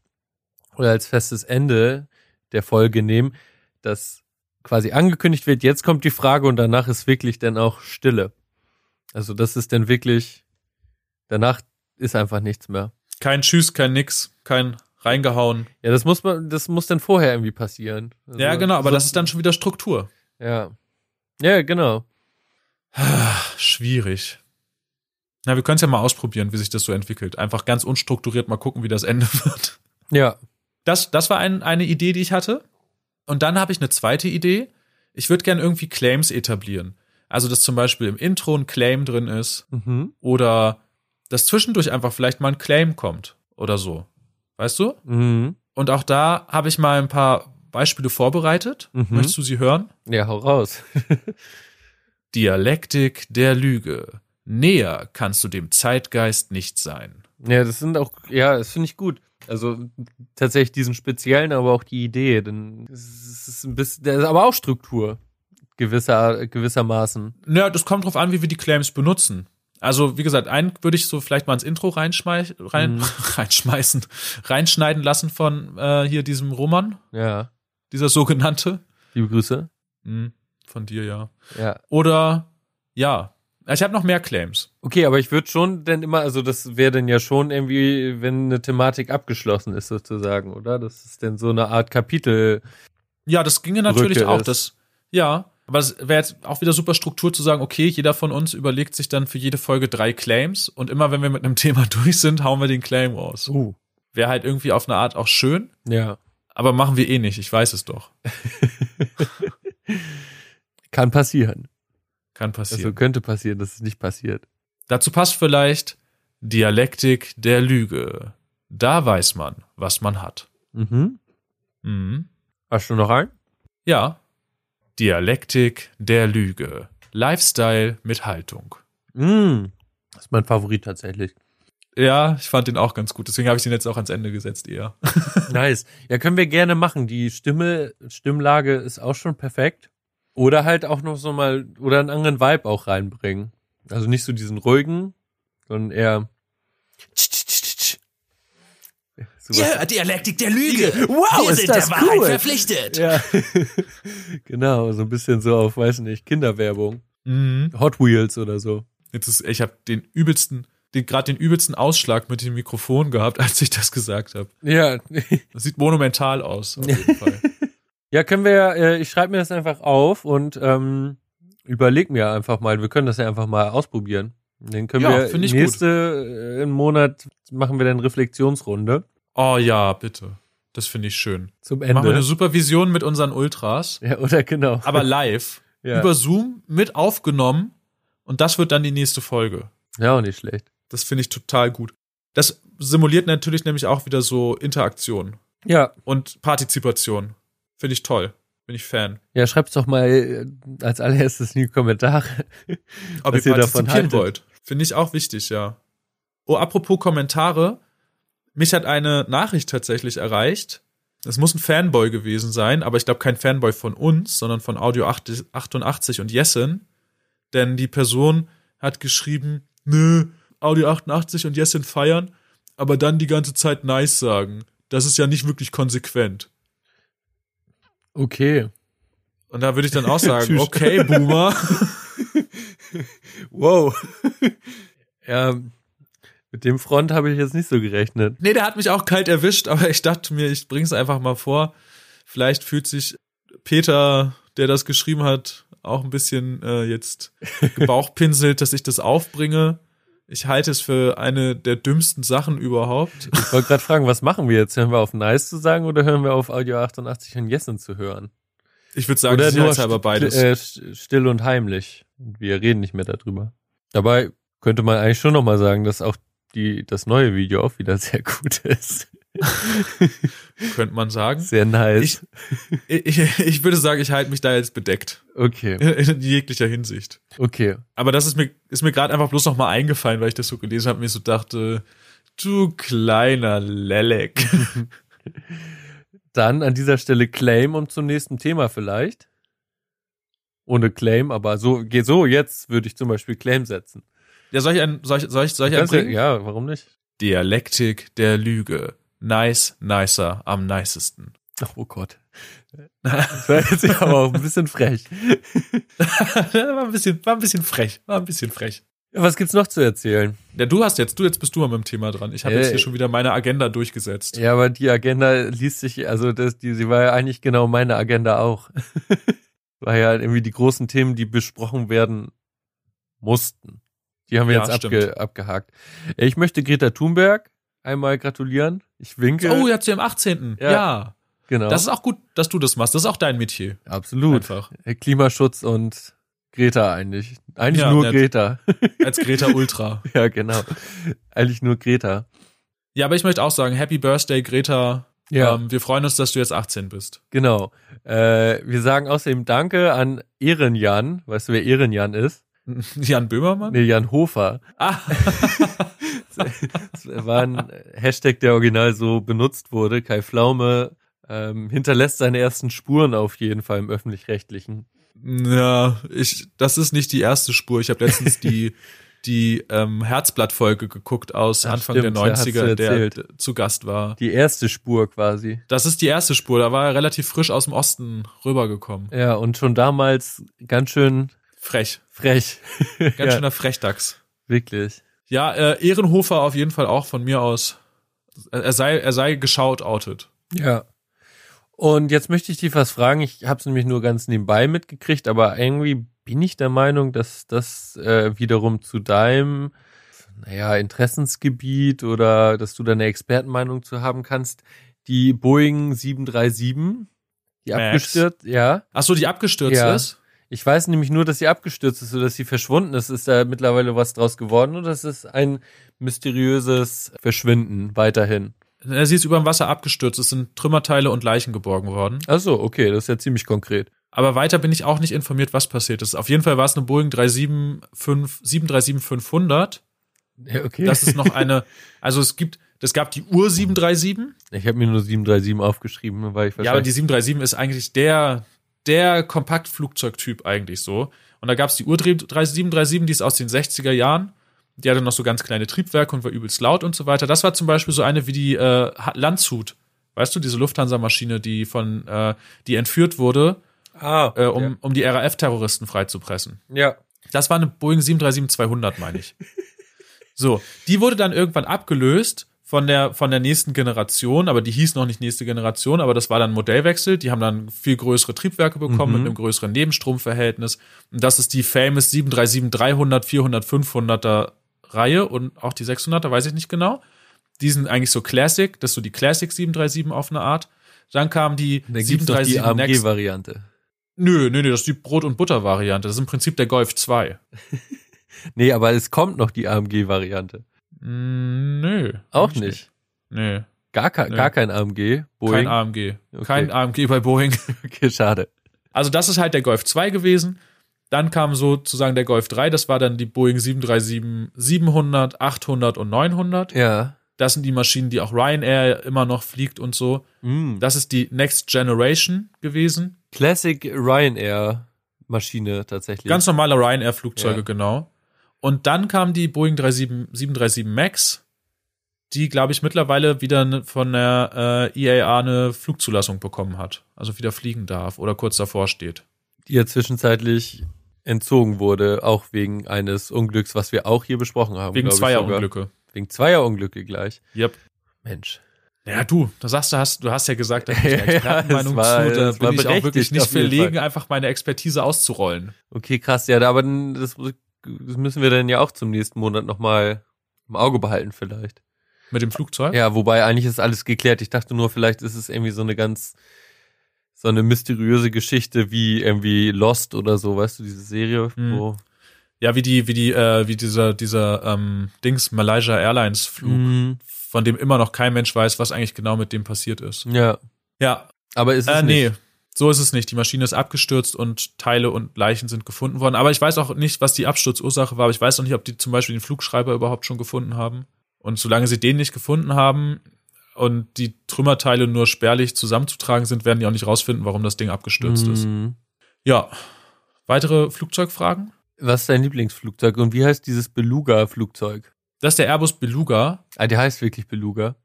oder als festes Ende der Folge nehmen, dass quasi angekündigt wird, jetzt kommt die Frage und danach ist wirklich dann auch Stille. Also das ist dann wirklich, danach ist einfach nichts mehr. Kein Tschüss, kein Nix, kein reingehauen. Ja, das muss man, das muss dann vorher irgendwie passieren. Also ja, genau, aber so- das ist dann schon wieder Struktur. Ja. Ja, genau. *sighs* Schwierig. Na, wir können es ja mal ausprobieren, wie sich das so entwickelt. Einfach ganz unstrukturiert mal gucken, wie das Ende *laughs* wird. Ja. Das, das war ein, eine Idee, die ich hatte. Und dann habe ich eine zweite Idee. Ich würde gerne irgendwie Claims etablieren. Also, dass zum Beispiel im Intro ein Claim drin ist Mhm. oder dass zwischendurch einfach vielleicht mal ein Claim kommt oder so. Weißt du? Mhm. Und auch da habe ich mal ein paar Beispiele vorbereitet. Mhm. Möchtest du sie hören? Ja, hau raus. *laughs* Dialektik der Lüge. Näher kannst du dem Zeitgeist nicht sein. Ja, das sind auch, ja, das finde ich gut. Also tatsächlich diesen speziellen, aber auch die Idee, denn es ist ein bisschen, das ist aber auch Struktur gewisser gewissermaßen. Ja, das kommt drauf an, wie wir die Claims benutzen. Also, wie gesagt, einen würde ich so vielleicht mal ins Intro reinschmeiß, rein, Mhm. *laughs* reinschmeißen, reinschneiden lassen von äh, hier diesem Roman, Ja, dieser sogenannte. liebe Grüße. Hm, von dir, ja. Ja. Oder ja. Ich habe noch mehr Claims. Okay, aber ich würde schon denn immer, also das wäre dann ja schon irgendwie, wenn eine Thematik abgeschlossen ist sozusagen, oder? Das ist denn so eine Art Kapitel. Ja, das ginge natürlich Brücke auch. ist. Das, ja, aber es wäre jetzt auch wieder super Struktur zu sagen, okay, jeder von uns überlegt sich dann für jede Folge drei Claims und immer wenn wir mit einem *laughs* Thema durch sind, hauen wir den Claim raus. Uh. Wäre halt irgendwie auf eine Art auch schön, Ja. aber machen wir eh nicht, ich weiß es doch. *laughs* Kann passieren. Kann Also passieren. könnte passieren, dass es nicht passiert. Dazu passt vielleicht Dialektik der Lüge. Da weiß man, was man hat. Mhm. Mhm. Hast du noch einen? Ja. Dialektik der Lüge. Lifestyle mit Haltung. Mm. Das ist mein Favorit tatsächlich. Ja, ich fand den auch ganz gut. Deswegen habe ich den jetzt auch ans Ende gesetzt eher. *laughs* Nice. Ja, können wir gerne machen. Die Stimme, Stimmlage ist auch schon perfekt. Oder halt auch noch so mal, oder einen anderen Vibe auch reinbringen. Also nicht so diesen ruhigen, sondern eher. Sowas. Dialektik der Lüge. Wow, Wir ist sind das der Wahrheit cool. verpflichtet. Ja. *laughs* genau, so ein bisschen so auf, weiß nicht, Kinderwerbung. Mhm. Hot Wheels oder so. Jetzt ist, ich habe den übelsten, den, gerade den übelsten Ausschlag mit dem Mikrofon gehabt, *laughs* als ich das gesagt habe. Ja. *laughs* Das sieht monumental aus, auf jeden Fall. Ja, können wir, äh, ich schreibe mir das einfach auf und ähm, überleg mir einfach mal, wir können das ja einfach mal ausprobieren. Dann können Ja, wir nächste äh, im Monat machen wir dann Reflexionsrunde Oh ja, bitte. Das finde ich schön. zum Machen wir eine Ende. Supervision mit unseren Ultras, *laughs* Ja, oder genau. aber live, ja. über Zoom mit aufgenommen und das wird dann die nächste Folge. ja, auch nicht schlecht. Das finde ich total gut. Das simuliert natürlich nämlich auch wieder so Interaktion Ja, und Partizipation. Finde ich toll. Bin ich Fan. ja, schreibt's doch mal äh, als allererstes in die Kommentare. Ob Was ihr ihr davon haltet. wollt. Finde ich auch wichtig, ja. Oh, apropos Kommentare. Mich hat eine Nachricht tatsächlich erreicht. Es muss ein Fanboy gewesen sein, aber ich glaube kein Fanboy von uns, sondern von Audio 88 und Jessen. Denn die Person hat geschrieben, nö, Audio 88 und Jessen feiern, aber dann die ganze Zeit nice sagen. Das ist ja nicht wirklich konsequent. Okay. Und da würde ich dann auch *laughs* sagen, okay, Boomer. *laughs* Wow. *laughs* ja, mit dem Front habe ich jetzt nicht so gerechnet. Nee, der hat mich auch kalt erwischt, *laughs* aber ich dachte mir, ich bring's einfach mal vor. Vielleicht fühlt sich Peter, der das geschrieben hat, auch ein bisschen äh, jetzt *laughs* gebauchpinselt, dass ich das aufbringe. Ich halte es für eine der dümmsten Sachen überhaupt. Ich wollte gerade fragen, was machen wir jetzt? Hören wir auf Nice zu sagen oder hören wir auf Audio 88 und Jessen zu hören? Ich würde sagen, oder nur st- beides. Äh, st- still und heimlich. Wir reden nicht mehr darüber. Dabei könnte man eigentlich schon nochmal sagen, dass auch die, das neue Video auch wieder sehr gut ist. *laughs* könnte man sagen. Sehr nice. Ich, ich, ich würde sagen, ich halte mich da jetzt bedeckt. okay, *laughs* In jeglicher Hinsicht. okay. Aber das ist mir, ist mir gerade einfach bloß noch mal eingefallen, weil ich das so gelesen habe und mir so dachte, du kleiner Lelek. *laughs* Dann an dieser Stelle Claim und zum nächsten Thema vielleicht. Ohne Claim, aber so, so, jetzt würde ich zum Beispiel Claim setzen. Ja, soll ich ein, soll ich, soll ich, soll ich einen Kannst du- bringen? ja, warum nicht? Dialektik der Lüge. Nice, nicer, am nicesten. Ach, oh Gott. Das war jetzt *laughs* aber auch ein bisschen frech. *laughs* war ein bisschen, war ein bisschen frech, war ein bisschen frech. Was gibt's noch zu erzählen? Ja, du hast jetzt, du jetzt bist du mal mit dem Thema dran. Ich habe jetzt Äh, hier schon wieder meine Agenda durchgesetzt. Ja, aber die Agenda liest sich, also das, die, sie war ja eigentlich genau meine Agenda auch. *laughs* war ja irgendwie die großen Themen, die besprochen werden mussten. Die haben wir Ja, jetzt abge, abgehakt. Ich möchte Greta Thunberg einmal gratulieren. Ich winke. Oh, ja, zu ihrem 18. Ja. Ja. genau. Das ist auch gut, dass du das machst. Das ist auch dein Metier. Absolut. Einfach. Klimaschutz und Greta eigentlich. Eigentlich Ja, nur nett. Greta. *laughs* Als Greta Ultra. *laughs* ja, genau. Eigentlich nur Greta. Ja, aber ich möchte auch sagen, Happy Birthday, Greta. Ja. Ähm, wir freuen uns, dass du jetzt 18 bist. Genau. Äh, wir sagen außerdem Danke an Ehrenjan. Weißt du, wer Ehrenjan ist? *laughs* Jan Böhmermann? Nee, Jan Hofer. Ah, *laughs* Das war ein Hashtag, der original so benutzt wurde. Kai Pflaume ähm, hinterlässt seine ersten Spuren auf jeden Fall im öffentlich-rechtlichen. ja, ich, das ist nicht die erste Spur. Ich habe letztens die, *laughs* die ähm, Herzblatt-Folge geguckt aus Ach, Anfang stimmt, der ja, hast du 90er, der zu Gast war. Die erste Spur quasi. Das ist die erste Spur. Da war er relativ frisch aus dem Osten rübergekommen. Ja, und schon damals ganz schön Frech. frech. *laughs* Ganz ja, schöner Frechdachs. wirklich. Ja, äh, Ehrenhofer auf jeden Fall auch von mir aus. Er sei, er sei geschaut outed. Ja. Und jetzt möchte ich dich was fragen. Ich habe es nämlich nur ganz nebenbei mitgekriegt, aber irgendwie bin ich der Meinung, dass das äh, wiederum zu deinem, naja, Interessensgebiet oder dass du da eine Expertenmeinung zu haben kannst. Die Boeing 737, die Max. abgestürzt, ja. Ach so, die abgestürzt Ja. ist? Ich weiß nämlich nur, dass sie abgestürzt ist oder dass sie verschwunden ist. Ist da mittlerweile was draus geworden oder ist es ein mysteriöses Verschwinden weiterhin? Sie ist über dem Wasser abgestürzt. Es sind Trümmerteile und Leichen geborgen worden. Ach so, okay, das ist ja ziemlich konkret. Aber weiter bin ich auch nicht informiert, was passiert ist. Auf jeden Fall war es eine Boeing 737 737-500. Ja, okay. Das ist noch eine, also es gibt, es gab die Ur 737. Ich habe mir nur 737 aufgeschrieben, weil ich Ja, aber die wahrscheinlich- 737 ist eigentlich der, der Kompaktflugzeugtyp eigentlich so. Und da gab es die Ur 737, die ist aus den 60er Jahren. Die hatte noch so ganz kleine Triebwerke und war übelst laut und so weiter. Das war zum Beispiel so eine wie die äh, Landshut. Weißt du, diese Lufthansa-Maschine, die von, äh, die entführt wurde, ah, äh, um, um die RAF-Terroristen freizupressen. ja. Das war eine Boeing 737-200, meine ich. so, die wurde dann irgendwann abgelöst von der, von der nächsten Generation, aber die hieß noch nicht nächste Generation, aber das war dann Modellwechsel. Die haben dann viel größere Triebwerke bekommen mit einem größeren Nebenstromverhältnis. Und das ist die famous 737-300, 400, 500er Reihe und auch die 600er, weiß ich nicht genau. Die sind eigentlich so Classic, das ist so die Classic 737 auf eine Art. Dann kam die Da gibt's noch die 737 Next. AMG-Variante. Nö, nö, nö, das ist die Brot- und Butter-Variante. Das ist im Prinzip der Golf 2. *laughs* Nee, aber es kommt noch die AMG-Variante. Mm, Nö. Auch nicht. Nee, Gar, kein, Nee. gar kein AMG. Boeing. kein AMG. Okay. Kein AMG bei Boeing. *laughs* Okay, schade. Also das ist halt der Golf 2 gewesen. Dann kam sozusagen der Golf 3, das war dann die Boeing 737 700, 800 und 900. Ja. Das sind die Maschinen, die auch Ryanair immer noch fliegt und so. Mm. Das ist die Next Generation gewesen. Classic Ryanair-Maschine tatsächlich. Ganz normale Ryanair-Flugzeuge, Ja. genau. Und dann kam die Boeing 37, 737 MAX, die, glaube ich, mittlerweile wieder von der äh, IAA eine Flugzulassung bekommen hat. Also wieder fliegen darf oder kurz davor steht. die ja zwischenzeitlich entzogen wurde, auch wegen eines Unglücks, was wir auch hier besprochen haben. Wegen zweier. Unglücke. Wegen zweier Unglücke gleich. Yep. Mensch. Ja, du, da sagst du, hast, du hast ja gesagt, da habe ich *laughs* Ja, Expertenmeinung war- zu. Da bin ich auch wirklich nicht verlegen, einfach meine Expertise auszurollen. Okay, krass. Ja, aber das, das müssen wir dann ja auch zum nächsten Monat nochmal im Auge behalten vielleicht. Mit dem Flugzeug? Ja, wobei eigentlich ist alles geklärt. Ich dachte nur, vielleicht ist es irgendwie so eine ganz, so eine mysteriöse Geschichte wie irgendwie Lost oder so, weißt du, diese Serie, Hm. wo Ja, wie die, wie die, äh, wie dieser, dieser ähm, Dings Malaysia Airlines Flug, Mhm. von dem immer noch kein Mensch weiß, was eigentlich genau mit dem passiert ist. Ja, Ja, aber ist es äh, nee, nicht. So ist es nicht. Die Maschine ist abgestürzt und Teile und Leichen sind gefunden worden. Aber ich weiß auch nicht, was die Absturzursache war. Aber ich weiß noch nicht, ob die zum Beispiel den Flugschreiber überhaupt schon gefunden haben. Und solange sie den nicht gefunden haben und die Trümmerteile nur spärlich zusammenzutragen sind, werden die auch nicht rausfinden, warum das Ding abgestürzt ist. Mhm. Ja. Weitere Flugzeugfragen? Was ist dein Lieblingsflugzeug und wie heißt dieses Beluga-Flugzeug? Das ist der Airbus Beluga. Ah, der heißt wirklich Beluga.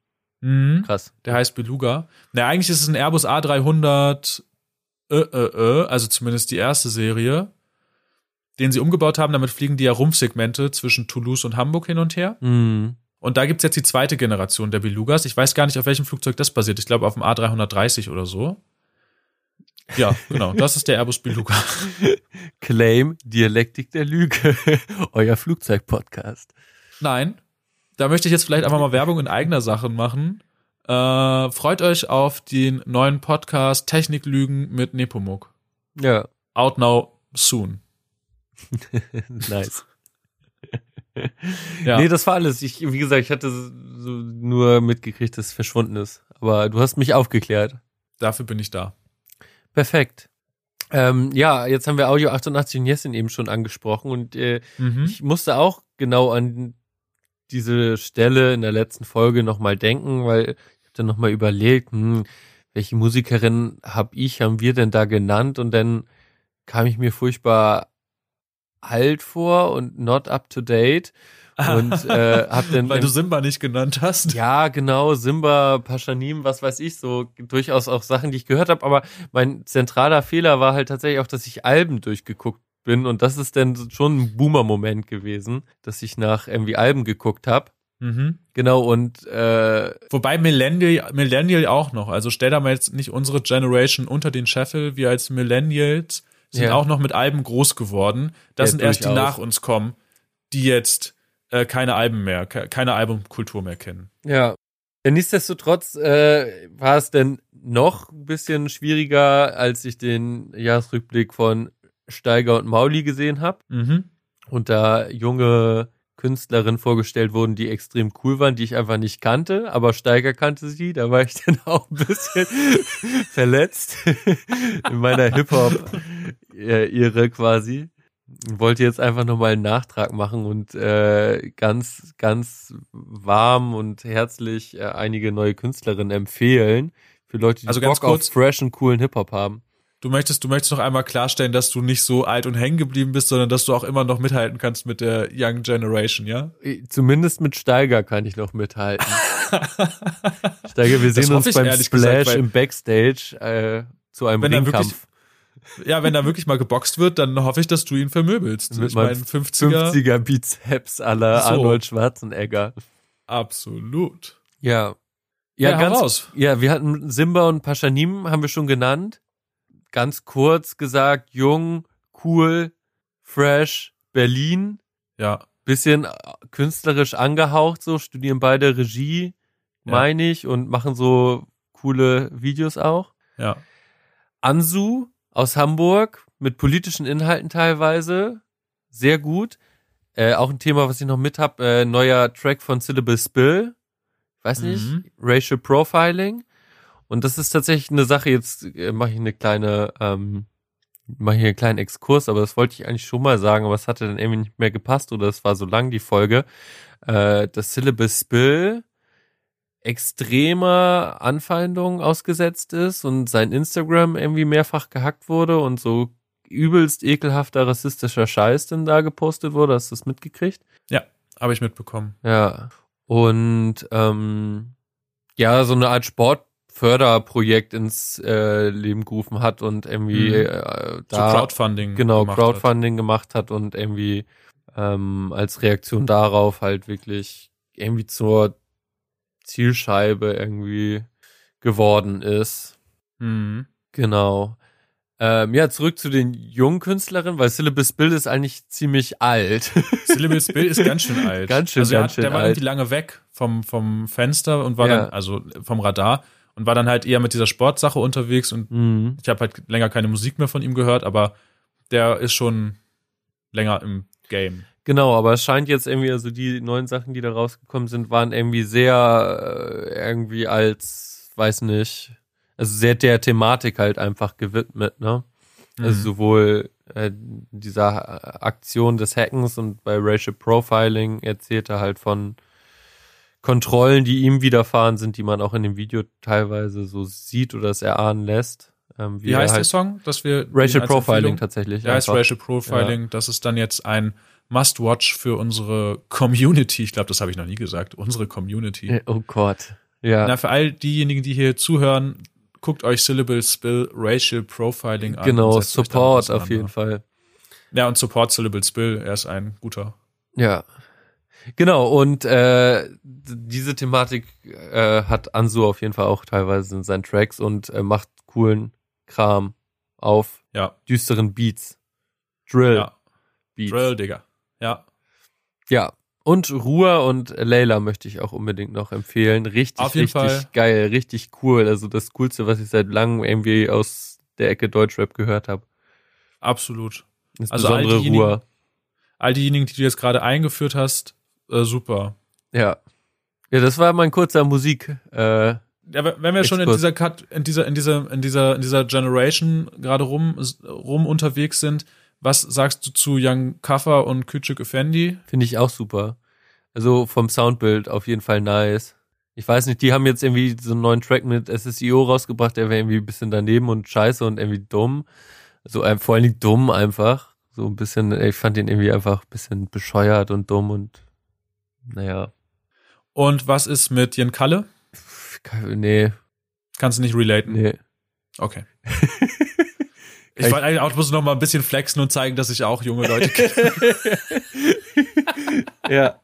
Mhm. Krass. Der heißt Beluga. Na, eigentlich ist es ein Airbus A300, äh, äh, äh, also zumindest die erste Serie, den sie umgebaut haben. Damit fliegen die ja Rumpfsegmente zwischen Toulouse und Hamburg hin und her. Mhm. Und da gibt's jetzt die zweite Generation der Belugas. Ich weiß gar nicht, auf welchem Flugzeug das basiert. Ich glaube, auf dem A330 oder so. Ja, *laughs* genau. Das ist der Airbus Beluga. Claim Dialektik der Lüge. *laughs* Euer Flugzeug-Podcast. Nein, da möchte ich jetzt vielleicht einfach mal Werbung in eigener Sache machen. Äh, freut euch auf den neuen Podcast Techniklügen mit Nepomuk. Ja, Out now soon. *laughs* nice. Ja. Nee, das war alles. Ich, wie gesagt, ich hatte so nur mitgekriegt, dass es verschwunden ist. Aber du hast mich aufgeklärt. Dafür bin ich da. Perfekt. Ähm, ja, jetzt haben wir Audio 88 und Jessin eben schon angesprochen und äh, Mhm. ich musste auch genau an diese Stelle in der letzten Folge nochmal denken, weil dann nochmal überlegt, hm, welche Musikerin hab ich, haben wir denn da genannt und dann kam ich mir furchtbar alt vor und not up to date und *laughs* äh, hab dann Weil du Simba nicht genannt hast. ja, genau, Simba, Paschanim, was weiß ich, so durchaus auch Sachen, die ich gehört habe, aber mein zentraler Fehler war halt tatsächlich auch, dass ich Alben durchgeguckt bin und das ist dann schon ein Boomer-Moment gewesen, dass ich nach irgendwie Alben geguckt habe. Mhm. Genau, und äh, Wobei Millennial, Millennial auch noch. Also stell da mal jetzt nicht unsere Generation unter den Scheffel. Wir als Millennials sind Ja. auch noch mit Alben groß geworden. Das Ja, sind erst die nach uns kommen, die jetzt äh, keine Alben mehr, ke- keine Albumkultur mehr kennen. ja. Ja, Nichtsdestotrotz äh, war es denn noch ein bisschen schwieriger, als ich den Jahresrückblick von Steiger und Mauli gesehen habe. Mhm. und da junge Künstlerinnen vorgestellt wurden, die extrem cool waren, die ich einfach nicht kannte, aber Steiger kannte sie, da war ich *laughs* dann auch ein bisschen *laughs* verletzt *laughs* in meiner Hip-Hop-Ehre quasi. Wollte jetzt einfach nochmal einen Nachtrag machen und äh, ganz, ganz warm und herzlich äh, einige neue Künstlerinnen empfehlen für Leute, die Also ganz Bock auf kurz- fresh und coolen Hip-Hop haben. Du möchtest, du möchtest noch einmal klarstellen, dass du nicht so alt und hängen geblieben bist, sondern dass du auch immer noch mithalten kannst mit der Young Generation, ja? Zumindest mit Steiger kann ich noch mithalten. *laughs* Steiger, wir sehen uns beim Splash gesagt, im Backstage äh, zu einem Ringkampf. Ja, wenn da wirklich mal geboxt wird, dann hoffe ich, dass du ihn vermöbelst. Mit ich meine, meinem 50er, 50er Bizeps aller So. Arnold Schwarzenegger. absolut. Ja. Ja, Ja, ganz, raus. ja, wir hatten Simba und Paschanim, haben wir schon genannt. Ganz kurz gesagt, jung, cool, fresh, Berlin, Ja, bisschen äh, künstlerisch angehaucht, so, studieren beide Regie, Ja. meine ich, und machen so coole Videos auch. ja. Ansu aus Hamburg mit politischen Inhalten teilweise. Sehr gut. Äh, auch ein Thema, was ich noch mit hab, äh, neuer Track von Syllable Spill. Ich weiß nicht, Mhm. Racial Profiling. Und das ist tatsächlich eine Sache, jetzt äh, mache ich eine kleine, ähm, mache hier einen kleinen Exkurs, aber das wollte ich eigentlich schon mal sagen, aber es hatte dann irgendwie nicht mehr gepasst oder es war so lang die Folge. Äh, das Syllable Spill extremer Anfeindungen ausgesetzt ist und sein Instagram irgendwie mehrfach gehackt wurde und so übelst ekelhafter rassistischer Scheiß denn da gepostet wurde. Hast du das mitgekriegt? Habe ich mitbekommen. Ja. Und ähm, ja, so eine Art Sportförderprojekt ins äh, Leben gerufen hat und irgendwie Mhm. äh, da Crowdfunding. genau gemacht Crowdfunding gemacht hat und irgendwie ähm, als Reaktion darauf halt wirklich irgendwie zur Zielscheibe irgendwie geworden ist. Hat. Mhm. Genau. Ähm, ja, zurück zu den jungen Künstlerinnen, weil Syllabus Bill ist eigentlich ziemlich alt. *laughs* Syllables Bill ist ganz schön alt. Ganz schön, also ganz hat, schön Der war alt. irgendwie lange weg vom, vom Fenster und war Ja. dann, also vom Radar und war dann halt eher mit dieser Sportsache unterwegs und mhm. ich habe halt länger keine Musik mehr von ihm gehört, aber der ist schon länger im Game. Genau, aber es scheint jetzt irgendwie, also die neuen Sachen, die da rausgekommen sind, waren irgendwie sehr äh, irgendwie als, weiß nicht, also sehr der Thematik halt einfach gewidmet, ne? Also Mhm. sowohl äh, dieser Aktion des Hackens und bei Racial Profiling erzählt er halt von Kontrollen, die ihm widerfahren sind, die man auch in dem Video teilweise so sieht oder es erahnen lässt. Ähm, Wie er heißt der halt Song? Dass wir Racial Profiling tatsächlich. Der heißt. Racial Profiling. Das ist dann jetzt ein Must-Watch für unsere Community. Ich glaube, das habe ich noch nie gesagt. Unsere Community. Oh Gott. Ja. Na, für all diejenigen, die hier zuhören, guckt euch Syllable Spill Racial Profiling an. Genau, Support auf jeden Fall. Ja, und Support Syllable Spill. Er ist ein guter. Ja. Genau, und äh, diese Thematik äh, hat Ansu auf jeden Fall auch teilweise in seinen Tracks und äh, macht coolen Kram auf Ja, düsteren Beats. Drill ja. Beats. Drill, Digga. Ja. Ja. Und Ruhr und Layla möchte ich auch unbedingt noch empfehlen. Richtig, richtig Fall. geil, richtig cool. Also das Coolste, was ich seit langem irgendwie aus der Ecke Deutschrap gehört habe. Absolut. Also all Insbesondere Ruhr. All diejenigen, die du jetzt gerade eingeführt hast, äh, super. Ja. Ja, das war mein kurzer Musik. Äh, Ja, wenn wir schon in dieser Cut, in dieser, in dieser, in dieser, in dieser Generation gerade rum, rum unterwegs sind, was sagst du zu Young Kaffer und Küçük Effendi? Finde ich auch super. Also vom Soundbild auf jeden Fall nice. Ich weiß nicht, die haben jetzt irgendwie so einen neuen Track mit SSIO rausgebracht, der wäre irgendwie ein bisschen daneben und scheiße und irgendwie dumm. So äh, vor allen Dingen dumm einfach. So ein bisschen, ich fand den irgendwie einfach ein bisschen bescheuert und dumm und naja. Und was ist mit Jen Kalle? Nee, Kannst du nicht relaten? nee. Okay. *laughs* Ich wollte eigentlich auch bloß noch mal ein bisschen flexen und zeigen, dass ich auch junge Leute *laughs* kenne. Ja.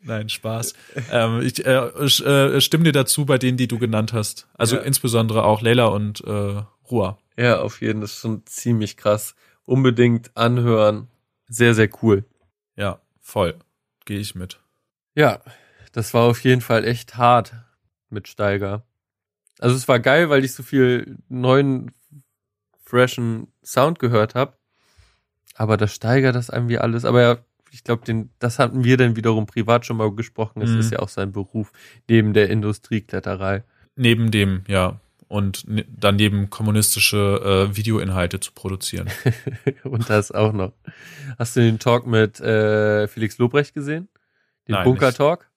Nein, Spaß. ähm, ich äh, äh, stimme dir dazu bei denen, die du genannt hast. Also Ja. insbesondere auch Leila und äh, Rua. Ja, auf jeden Fall. Das ist schon ziemlich krass. Unbedingt anhören. Sehr, sehr cool. Ja, voll. Gehe ich mit. Ja, das war auf jeden Fall echt hart mit Steiger. Also es war geil, weil ich so viel neuen, freshen Sound gehört habe. Aber das Steiger das irgendwie alles. Aber ja, ich glaube, das hatten wir dann wiederum privat schon mal gesprochen. Es Mhm. ist ja auch sein Beruf neben der Industriekletterei. Neben dem, ja. Und ne, daneben kommunistische äh, Videoinhalte zu produzieren. *laughs* Und das auch noch. Hast du den Talk mit äh, Felix Lobrecht gesehen? Den Nein, Bunker-Talk?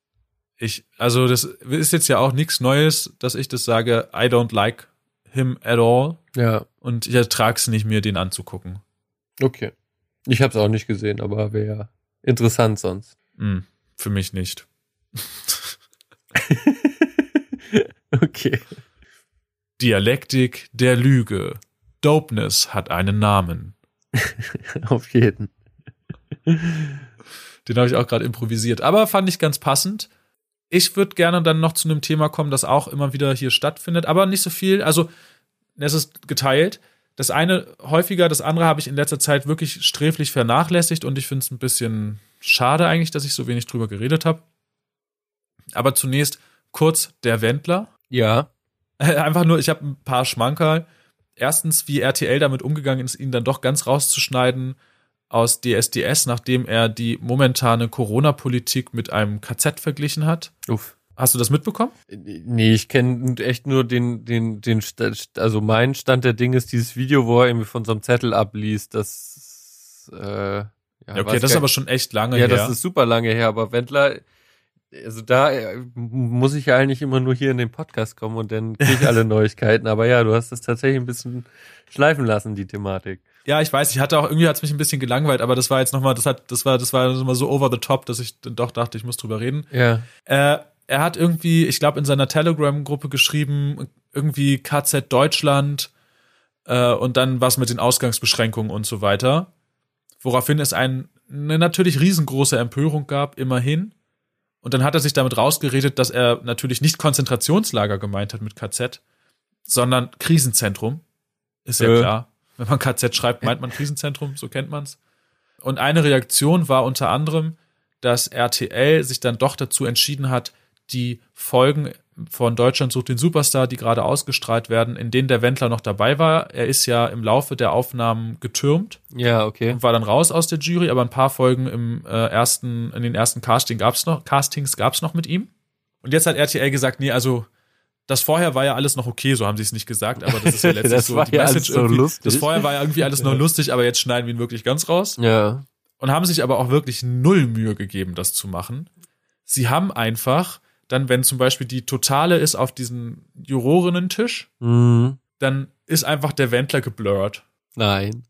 Ich, also das ist jetzt ja auch nichts Neues, dass ich das sage, I don't like him at all. Ja, Und ich ertrage es nicht, mir den anzugucken. okay. Ich habe es auch nicht gesehen, aber wäre interessant sonst. Hm, für mich nicht. *laughs* okay. Dialektik der Lüge. Dopeness hat einen Namen. *laughs* Auf jeden. Den habe ich auch gerade improvisiert. Aber fand ich ganz passend. Ich würde gerne dann noch zu einem Thema kommen, das auch immer wieder hier stattfindet, aber nicht so viel. Also, es ist geteilt. Das eine häufiger, das andere habe ich in letzter Zeit wirklich sträflich vernachlässigt und ich finde es ein bisschen schade eigentlich, dass ich so wenig drüber geredet habe. Aber zunächst kurz der Wendler. Ja. *laughs* Einfach nur, ich habe ein paar Schmankerl. Erstens, wie RTL damit umgegangen ist, ihn dann doch ganz rauszuschneiden aus DSDS, nachdem er die momentane Corona-Politik mit einem KZ verglichen hat. Uff. Hast du das mitbekommen? Nee, ich kenne echt nur den, den, den, also mein Stand der Dinge ist dieses Video, wo er irgendwie von so einem Zettel abliest, das, äh, ja, Ja, okay, das ist aber schon echt lange ja, her. das ist super lange her, aber Wendler, also da äh, muss ich ja eigentlich immer nur hier in den Podcast kommen und dann kriege ich alle *laughs* Neuigkeiten, aber ja, du hast das tatsächlich ein bisschen schleifen lassen, die Thematik. Ja, ich weiß, ich hatte auch irgendwie hat's mich ein bisschen gelangweilt, aber das war jetzt nochmal, das hat, das war, das war nochmal so over the top, dass ich dann doch dachte, ich muss drüber reden. Ja. Äh, er hat irgendwie, ich glaube, in seiner Telegram-Gruppe geschrieben, irgendwie KZ Deutschland äh, und dann was mit den Ausgangsbeschränkungen und so weiter. Woraufhin es ein, eine natürlich riesengroße Empörung gab, immerhin. Und dann hat er sich damit rausgeredet, dass er natürlich nicht Konzentrationslager gemeint hat mit KZ, sondern Krisenzentrum. Ist ja Äh. klar. Wenn man KZ schreibt, meint man Krisenzentrum, so kennt man's. Und eine Reaktion war unter anderem, dass RTL sich dann doch dazu entschieden hat, die Folgen von Deutschland sucht den Superstar, die gerade ausgestrahlt werden, in denen der Wendler noch dabei war. Er ist ja im Laufe der Aufnahmen getürmt Ja, okay. und war dann raus aus der Jury, aber ein paar Folgen im äh, ersten, in den ersten Casting gab's noch, Castings gab's noch mit ihm. Und jetzt hat RTL gesagt, nee, also das vorher war ja alles noch okay, so haben sie es nicht gesagt, aber das ist ja *laughs* letztlich so war die ja Message so irgendwie. lustig. Das vorher war ja irgendwie alles noch lustig, aber jetzt schneiden wir ihn wirklich ganz raus Ja. und haben sich aber auch wirklich null Mühe gegeben, das zu machen. Sie haben einfach dann, wenn zum Beispiel die Totale ist auf diesem Jurorinnen-Tisch, Mhm. dann ist einfach der Wendler geblurrt. Nein.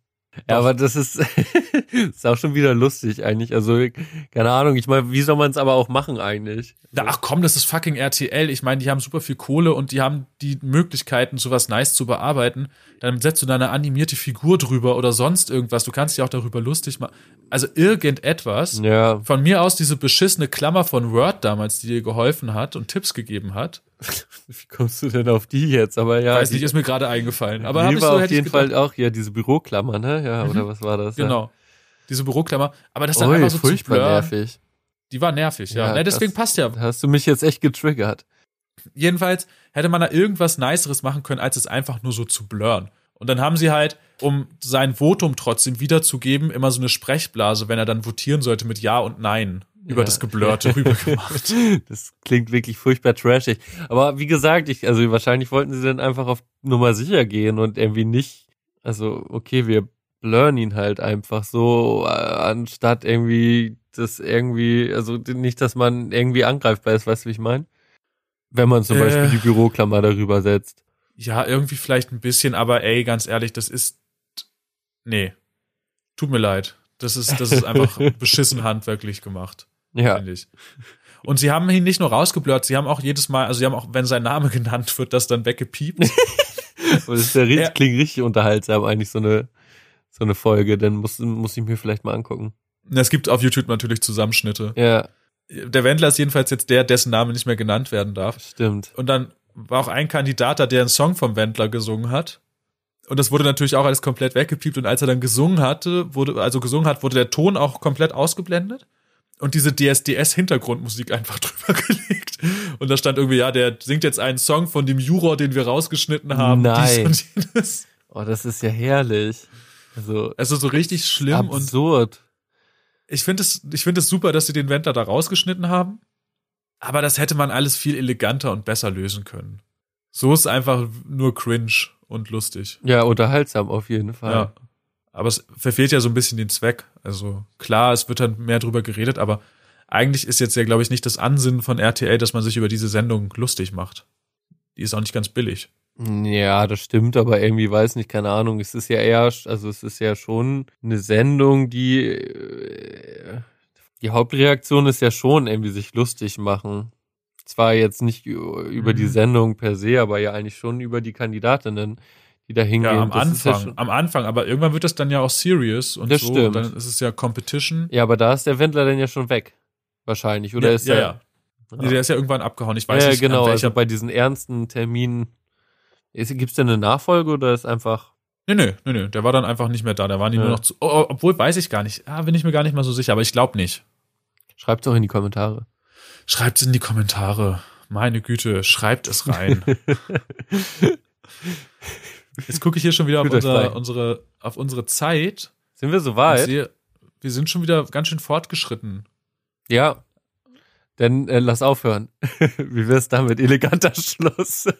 Ja, aber das ist, *laughs* ist auch schon wieder lustig eigentlich. Also, keine Ahnung. Ich meine, wie soll man es aber auch machen eigentlich? Na, ach komm, das ist fucking RTL. Ich meine, die haben super viel Kohle und die haben die Möglichkeiten, sowas nice zu bearbeiten. Dann setzt du da eine animierte Figur drüber oder sonst irgendwas. Du kannst dich auch darüber lustig machen. Also irgendetwas. Ja, Von mir aus diese beschissene Klammer von Word damals, die dir geholfen hat und Tipps gegeben hat. Wie kommst du denn auf die jetzt? Aber ja, Weiß nicht, ist mir gerade eingefallen. Aber die hab ich war so, auf jeden. Fall auch ja diese Büroklammer, ne? Ja, oder was war das? Genau. Diese Büroklammer. Aber das Ja. dann Ui, einfach so zu furchtbar blurren. nervig. Die war nervig, ja. Ja, Ne, deswegen das- passt ja. Hast du mich jetzt echt getriggert. Jedenfalls hätte man da irgendwas Niceres machen können, als es einfach nur so zu blurren. Und dann haben sie halt, um sein Votum trotzdem wiederzugeben, immer so eine Sprechblase, wenn er dann votieren sollte mit Ja und Nein über Ja. das Geblurrte rübergemacht. *laughs* Das klingt wirklich furchtbar trashig. Aber wie gesagt, ich, also wahrscheinlich wollten sie dann einfach auf Nummer sicher gehen und irgendwie nicht, also okay, wir blurren ihn halt einfach so, äh, anstatt irgendwie das irgendwie, also nicht, dass man irgendwie angreifbar ist, weißt du, wie ich meine? Wenn man zum Äh. Beispiel die Büroklammer darüber setzt. Ja, irgendwie vielleicht ein bisschen, aber ey, ganz ehrlich, das ist. Nee. Tut mir leid. Das ist, das ist einfach *laughs* beschissen handwerklich gemacht, Ja. Und sie haben ihn nicht nur rausgeblurrt, sie haben auch jedes Mal, also sie haben auch, wenn sein Name *laughs* genannt wird, das dann weggepiept. aber *laughs* das ist ja, richtig- klingt richtig unterhaltsam, eigentlich so eine, so eine Folge, dann muss, muss ich mir vielleicht mal angucken. Es gibt auf YouTube natürlich Zusammenschnitte. Ja, Der Wendler ist jedenfalls jetzt der, dessen Name nicht mehr genannt werden darf. stimmt. Und dann war auch ein Kandidat da, der einen Song vom Wendler gesungen hat. Und das wurde natürlich auch alles komplett weggepiept. Und als er dann gesungen hatte, wurde, also gesungen hat, wurde der Ton auch komplett ausgeblendet. Und diese DSDS-Hintergrundmusik einfach *laughs* drüber gelegt. Und da stand irgendwie, ja, der singt jetzt einen Song von dem Juror, den wir rausgeschnitten haben. Nein. Dies und jenes. Oh, das ist ja herrlich. Also, Also so richtig schlimm. Und absurd. ich finde es, ich finde es super, dass sie den Wendler da rausgeschnitten haben. Aber das hätte man alles viel eleganter und besser lösen können. So ist einfach nur cringe und lustig. Ja, unterhaltsam auf jeden Fall. Ja. Aber es verfehlt ja so ein bisschen den Zweck. Also klar, es wird dann mehr drüber geredet, aber eigentlich ist jetzt ja, glaube ich, nicht das Ansinnen von RTL, dass man sich über diese Sendung lustig macht. Die ist auch nicht ganz billig. Ja, das stimmt, aber irgendwie weiß nicht, keine Ahnung. Es ist ja eher, also es ist ja schon eine Sendung, die äh, die Hauptreaktion ist ja schon irgendwie sich lustig machen. Zwar jetzt nicht über die Mhm. Sendung per se, aber ja eigentlich schon über die Kandidatinnen, die da hingehen. Ja, am Das ja Anfang, schon- am Anfang, aber irgendwann wird das dann ja auch serious und Das so. stimmt. Dann ist es ja Competition. Ja, aber da ist der Wendler dann ja schon weg. Wahrscheinlich. Oder ja, ist ja, er. ja. Nee, Der ist ja irgendwann abgehauen. Ich weiß ja, nicht, genau. Also welcher. bei diesen ernsten Terminen. Gibt es denn eine Nachfolge oder ist einfach. Nee, nee, nee, nee, der war dann einfach nicht mehr da. Der war nie Ja. nur noch zu. Oh, oh, obwohl weiß ich gar nicht. Ah, bin ich mir gar nicht mal so sicher, aber ich glaube nicht. Schreibt doch in die Kommentare. Schreibt's in die Kommentare. Meine Güte, schreibt es rein. *laughs* Jetzt gucke ich hier schon wieder auf, unser, unsere, auf unsere Zeit. Sind wir so und weit? sehe, wir sind schon wieder ganz schön fortgeschritten. Ja. Dann äh, lass aufhören. *laughs* Wie wär's damit? Eleganter Schluss. *laughs*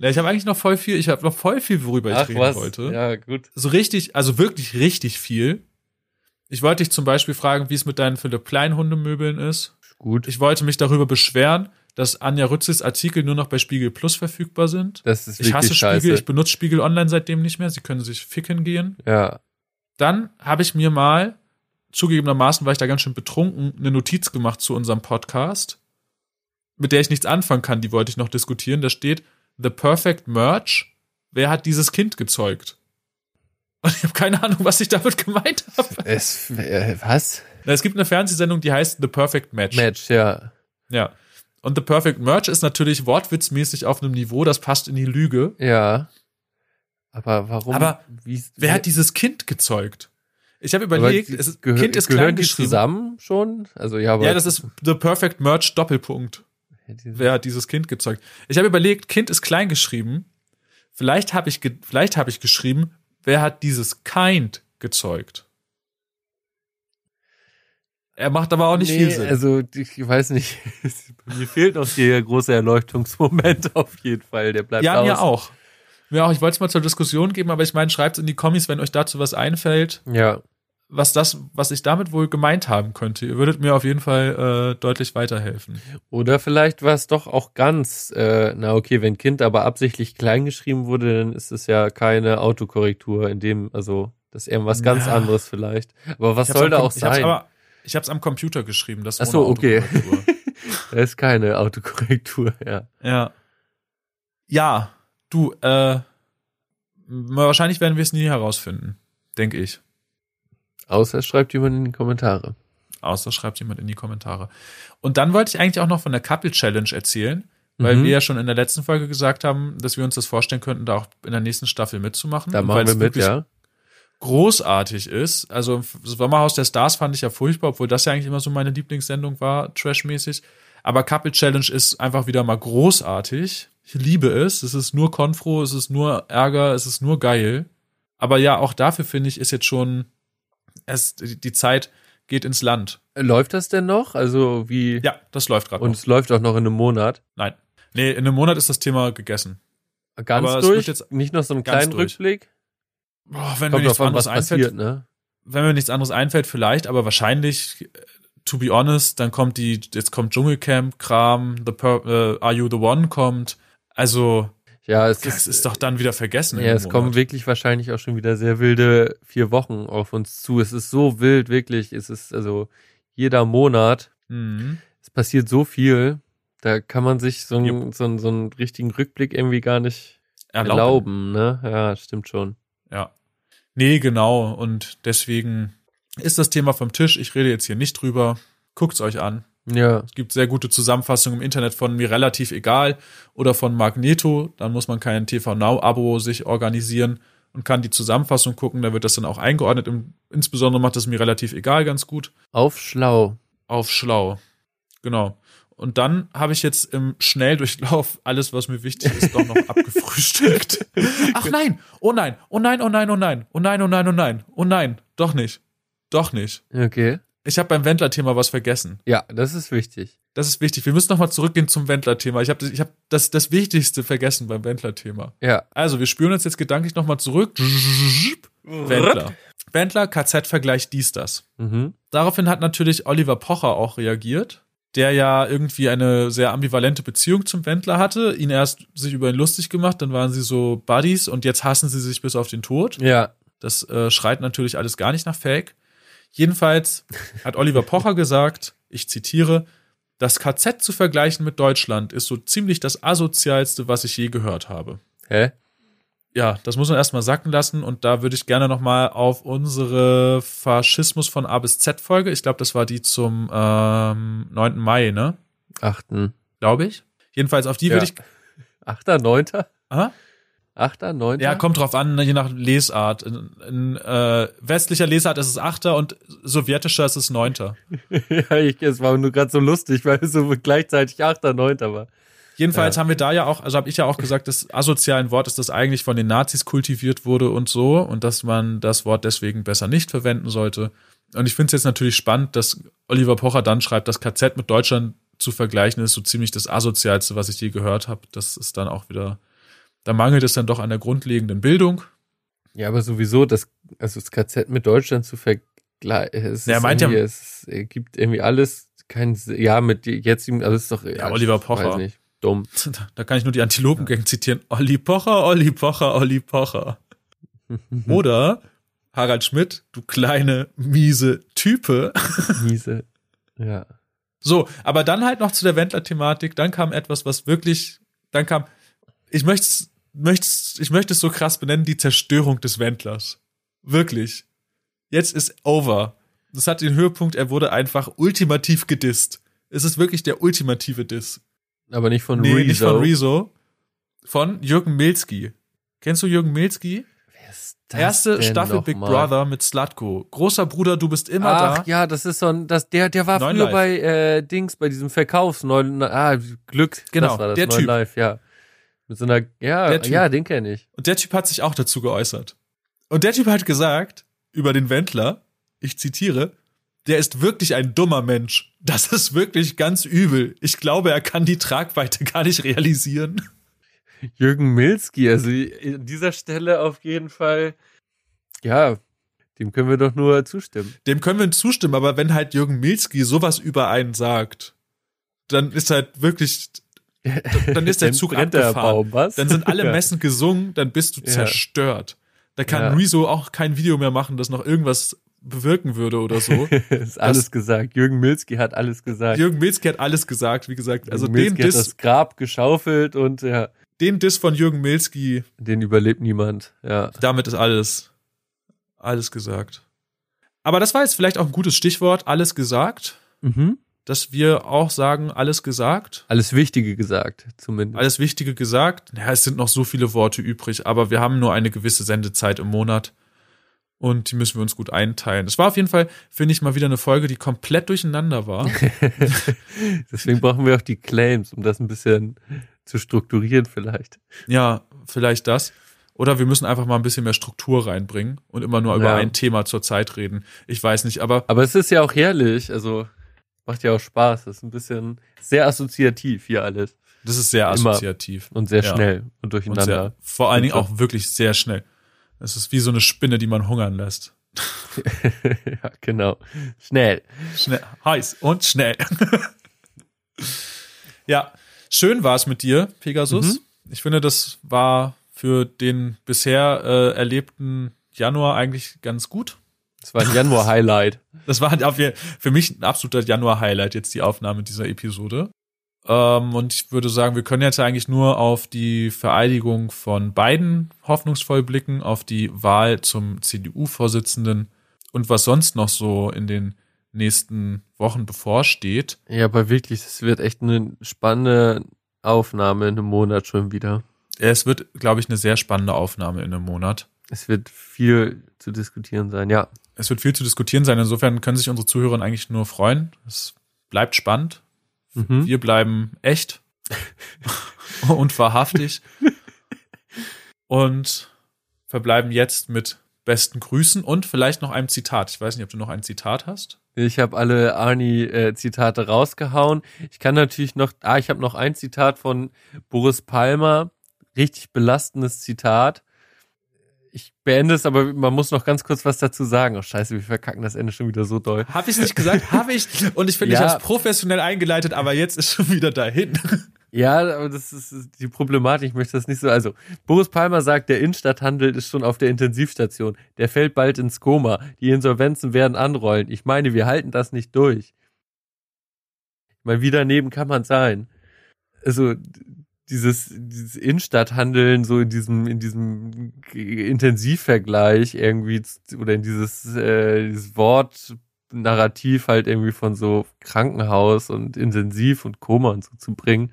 Ja, ich habe eigentlich noch voll viel, ich habe noch voll viel, worüber ich Ach reden was. wollte. Ja, gut. So richtig, also wirklich richtig viel. Ich wollte dich zum Beispiel fragen, wie es mit deinen Philipp Klein Hundemöbeln ist. Gut. Ich wollte mich darüber beschweren, dass Anja Rützes Artikel nur noch bei Spiegel Plus verfügbar sind. Das ist Ich hasse scheiße. Spiegel, ich benutze Spiegel Online seitdem nicht mehr. Sie können sich ficken gehen. ja. Dann habe ich mir mal, zugegebenermaßen war ich da ganz schön betrunken, eine Notiz gemacht zu unserem Podcast, mit der ich nichts anfangen kann, die wollte ich noch diskutieren. Da steht The Perfect Merch. Wer hat dieses Kind gezeugt? Und ich habe keine Ahnung, was ich damit gemeint habe. Es, äh, was? Na, Es gibt eine Fernsehsendung, die heißt The Perfect Match. Match, ja. Ja. Und The Perfect Merch ist natürlich wortwitzmäßig auf einem Niveau, das passt in die Lüge. Ja. Aber warum? Aber wie, Wer hat dieses Kind gezeugt? Ich habe überlegt, es ist, Kind ist klein die geschrieben. zusammen schon? Also ja, aber Ja, das ist The Perfect Merch Doppelpunkt. Wer hat dieses Kind gezeugt? Ich habe überlegt, Kind ist klein geschrieben. Vielleicht habe ich, ge vielleicht habe ich geschrieben, wer hat dieses Kind gezeugt? Er macht aber auch nicht nee, viel Sinn. Also ich weiß nicht. *laughs* mir fehlt noch der große Erleuchtungsmoment *laughs* auf jeden Fall. Der bleibt ja, aus. mir auch. Mir auch. Ich wollte es mal zur Diskussion geben, aber ich meine, schreibt in die Kommis, wenn euch dazu was einfällt, Ja. was das, was ich damit wohl gemeint haben könnte. Ihr würdet mir auf jeden Fall äh, deutlich weiterhelfen. Oder vielleicht war es doch auch ganz, äh, na okay, wenn Kind aber absichtlich klein geschrieben wurde, dann ist es ja keine Autokorrektur, in dem, also das ist irgendwas ganz Ja. anderes vielleicht. Aber was soll da auch Ich hab's sein? Ich habe es am Computer geschrieben. Das Ach ohne so, okay. Autokorrektur. *laughs* Da ist keine Autokorrektur, ja. Ja. Ja, du, äh, wahrscheinlich werden wir es nie herausfinden, denke ich. Außer schreibt jemand in die Kommentare. Außer schreibt jemand in die Kommentare. Und dann wollte ich eigentlich auch noch von der Couple Challenge erzählen, weil Mhm. wir ja schon in der letzten Folge gesagt haben, dass wir uns das vorstellen könnten, da auch in der nächsten Staffel mitzumachen. Da machen wir mit, wirklich ja. Großartig ist. Also Sommerhaus der Stars fand ich ja furchtbar, obwohl das ja eigentlich immer so meine Lieblingssendung war, trashmäßig. Aber Couple Challenge ist einfach wieder mal großartig. Ich liebe es. Es ist nur Konfro, es ist nur Ärger, es ist nur geil. Aber ja, auch dafür finde ich, ist jetzt schon es, die Zeit geht ins Land. Läuft das denn noch? Also wie? Ja, das läuft gerade. Und es läuft auch noch in einem Monat. Nein. Nee, in einem Monat ist das Thema gegessen. Ganz Aber es durch? wird jetzt Nicht noch so einen kleinen durch. Rückblick? Boah, wenn mir nichts an, anderes einfällt, passiert, ne? wenn mir nichts anderes einfällt, vielleicht, aber wahrscheinlich, äh, to be honest, dann kommt die, jetzt kommt Dschungelcamp-Kram, The Pur äh, Are You the One kommt. Also, Ja, es das ist, ist doch dann wieder vergessen. ja, es kommen wirklich wahrscheinlich auch schon wieder sehr wilde vier Wochen auf uns zu. Es ist so wild, wirklich. Es ist also jeder Monat. Mhm. Es passiert so viel. Da kann man sich so einen, so einen, so einen richtigen Rückblick irgendwie gar nicht Erlauben. erlauben, ne? Ja, stimmt schon. Ja. Nee, genau. Und deswegen ist das Thema vom Tisch. Ich rede jetzt hier nicht drüber. Guckt's euch an. Ja, Es gibt sehr gute Zusammenfassungen im Internet von mir relativ egal oder von Magneto. Dann muss man kein TV Now Abo sich organisieren und kann die Zusammenfassung gucken. Da wird das dann auch eingeordnet. Insbesondere macht es mir relativ egal ganz gut. auf schlau. Auf schlau. Genau. Und dann habe ich jetzt im Schnelldurchlauf alles, was mir wichtig ist, doch noch *laughs* abgefrühstückt. Ach nein, oh nein, oh nein, oh nein, oh nein, oh nein, oh nein, oh nein, oh nein, doch nicht, doch nicht. Okay. Ich habe beim Wendler-Thema was vergessen. Ja, das ist wichtig. Das ist wichtig. Wir müssen nochmal zurückgehen zum Wendler-Thema. Ich habe das, ich hab das, das Wichtigste vergessen beim Wendler-Thema. Ja. Also, wir spüren uns jetzt gedanklich nochmal zurück. Wendler. Wendler, KZ-Vergleich, dies, das. Mhm. Daraufhin hat natürlich Oliver Pocher auch reagiert, der ja irgendwie eine sehr ambivalente Beziehung zum Wendler hatte, ihn erst sich über ihn lustig gemacht, dann waren sie so Buddies und jetzt hassen sie sich bis auf den Tod. Ja. Das äh, schreit natürlich alles gar nicht nach Fake. Jedenfalls hat Oliver Pocher gesagt, ich zitiere, das KZ zu vergleichen mit Deutschland ist so ziemlich das asozialste, was ich je gehört habe Hä? Ja, das muss man erstmal sacken lassen und da würde ich gerne nochmal auf unsere Faschismus von A bis Z Folge, ich glaube, das war die zum ähm, 9. Mai, ne? Achten. Glaube ich. Jedenfalls auf die Ja. würde ich. Achter, neunter? Aha. Achter, neunter? Ja, kommt drauf an, ne, je nach Lesart. In, in äh, westlicher Lesart ist es Achter und sowjetischer ist es Neunter. *laughs* ja, ich, es war nur gerade so lustig, weil es so gleichzeitig Achter, neunter war. Jedenfalls Ja. haben wir da ja auch, also habe ich ja auch gesagt, das asozialen Wort ist, das eigentlich von den Nazis kultiviert wurde und so und dass man das Wort deswegen besser nicht verwenden sollte. Und ich finde es jetzt natürlich spannend, dass Oliver Pocher dann schreibt, das KZ mit Deutschland zu vergleichen ist so ziemlich das asozialste, was ich je gehört habe. Das ist dann auch wieder, da mangelt es dann doch an der grundlegenden Bildung. Ja, aber sowieso, das, also das KZ mit Deutschland zu vergleichen, es, Ja, er meint ja- es gibt irgendwie alles kein, ja, mit jetzt, also es ist doch, Ja, Oliver Pocher. Dumm. *laughs* Da kann ich nur die Antilopengang zitieren. Olli Pocher, Olli Pocher, Olli Pocher. *laughs* Oder Harald Schmidt, du kleine, miese Type. *laughs* Miese, ja. So, aber dann halt noch zu der Wendler-Thematik. Dann kam etwas, was wirklich, dann kam, ich möchte es, ich möchte es so krass benennen, die Zerstörung des Wendlers. Wirklich. Jetzt ist over. Das hat den Höhepunkt, er wurde einfach ultimativ gedisst. Es ist wirklich der ultimative Diss. Aber nicht von Nee, Rezo. nicht von Rezo. Von Jürgen Milski. Kennst du Jürgen Milski? Wer ist das Erste Staffel Big mal? Brother mit Slutko. Großer Bruder, du bist immer Ach da. ja, das ist so ein, das, der, der war Neun früher Live. bei äh, Dings, bei diesem Verkaufs, neun, ah, Glück, Genau, das war das, der Neun Typ. Live, ja. Mit so einer, ja, ja, den kenne ich. Und der Typ hat sich auch dazu geäußert. Und der Typ hat gesagt über den Wendler, ich zitiere, der ist wirklich ein dummer Mensch. Das ist wirklich ganz übel. Ich glaube, er kann die Tragweite gar nicht realisieren. Jürgen Milski, also an dieser Stelle auf jeden Fall, ja, dem können wir doch nur zustimmen. Dem können wir zustimmen, aber wenn halt Jürgen Milski sowas über einen sagt, dann ist halt wirklich, *laughs* dann ist der Zug brennt der abgefahren. Baum, was? Dann sind alle *laughs* Ja. Messen gesungen, dann bist du Ja. zerstört. Da kann Ja. Rezo auch kein Video mehr machen, das noch irgendwas bewirken würde oder so. *laughs* ist alles gesagt. Jürgen Milski hat alles gesagt. Jürgen Milski hat alles gesagt, wie gesagt. Also Jürgen den Milski hat Diss, das Grab geschaufelt und ja, den Diss von Jürgen Milski, den überlebt niemand. Ja. damit ist alles, alles gesagt. Aber das war jetzt vielleicht auch ein gutes Stichwort, alles gesagt, Mhm. dass wir auch sagen, alles gesagt, Alles Wichtige gesagt, zumindest. alles Wichtige gesagt. Ja, es sind noch so viele Worte übrig, aber wir haben nur eine gewisse Sendezeit im Monat. Und die müssen wir uns gut einteilen. Es war auf jeden Fall, finde ich, mal wieder eine Folge, die komplett durcheinander war. *laughs* Deswegen brauchen wir auch die Claims, um das ein bisschen zu strukturieren vielleicht. Ja, vielleicht das. Oder wir müssen einfach mal ein bisschen mehr Struktur reinbringen und immer nur über Ja. ein Thema zur Zeit reden. Ich weiß nicht, aber Aber es ist ja auch herrlich, also macht ja auch Spaß. Das ist ein bisschen sehr assoziativ hier alles. das ist sehr Immer. assoziativ. Und sehr Ja. schnell und Und durcheinander. sehr, vor allen Dingen Und auch wirklich sehr schnell. Es ist wie so eine Spinne, die man hungern lässt. *laughs* ja, genau. Schnell. Schnell, heiß und schnell. *laughs* ja, schön war es mit dir, Pegasus. Mhm. Ich finde, das war für den bisher äh, erlebten Januar eigentlich ganz gut. Das war ein Januar-Highlight. *laughs* Das war für mich ein absoluter Januar-Highlight, jetzt die Aufnahme dieser Episode. Ähm, und ich würde sagen, wir können jetzt eigentlich nur auf die Vereidigung von Biden hoffnungsvoll blicken, auf die Wahl zum CDU-Vorsitzenden und was sonst noch so in den nächsten Wochen bevorsteht. Ja, aber wirklich, das wird echt eine spannende Aufnahme in einem Monat schon wieder. Es wird, glaube ich, eine sehr spannende Aufnahme in einem Monat. Es wird viel zu diskutieren sein, ja. Es wird viel zu diskutieren sein. Insofern können sich unsere Zuhörer eigentlich nur freuen. Es bleibt spannend. Mhm. Wir bleiben echt *laughs* und wahrhaftig und verbleiben jetzt mit besten Grüßen und vielleicht noch einem Zitat. Ich weiß nicht, ob du noch ein Zitat hast. Ich habe alle Arnie-Zitate rausgehauen. Ich kann natürlich noch, ah, ich habe noch ein Zitat von Boris Palmer. Richtig belastendes Zitat. Ich beende es, aber man muss noch ganz kurz was dazu sagen. Oh scheiße, wir verkacken das Ende schon wieder so doll. Habe ich es nicht gesagt? Habe ich. Und ich finde, ich Ja. habe es professionell eingeleitet, aber jetzt ist schon wieder dahin. Ja, aber das ist ist die Problematik. Ich möchte das nicht so. Also, Boris Palmer sagt, der Innenstadthandel ist schon auf der Intensivstation. Der fällt bald ins Koma. Die Insolvenzen werden anrollen. Ich meine, wir halten das nicht durch. Ich meine, wie daneben kann man sein? Also, dieses, dieses Innenstadthandeln so in diesem, in diesem Intensivvergleich irgendwie oder in dieses, äh, dieses Wort Narrativ halt irgendwie von so Krankenhaus und Intensiv und Koma und so zu bringen.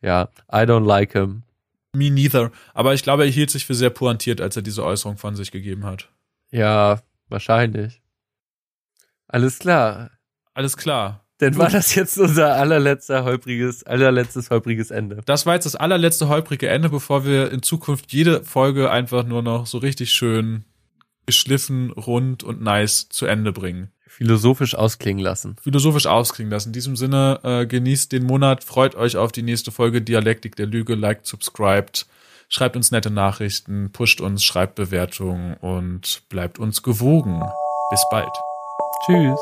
Ja, I don't like him. Me neither. Aber ich glaube, er hielt sich für sehr pointiert, als er diese Äußerung von sich gegeben hat. Ja, wahrscheinlich. Alles klar. Alles klar. Dann war das jetzt unser allerletzter holpriges, allerletztes holpriges Ende. Das war jetzt das allerletzte holprige Ende, bevor wir in Zukunft jede Folge einfach nur noch so richtig schön geschliffen, rund und nice zu Ende bringen. Philosophisch ausklingen lassen. Philosophisch ausklingen lassen. In diesem Sinne, äh, genießt den Monat, freut euch auf die nächste Folge Dialektik der Lüge, liked, subscribed, schreibt uns nette Nachrichten, pusht uns, schreibt Bewertungen und bleibt uns gewogen. Bis bald. Tschüss.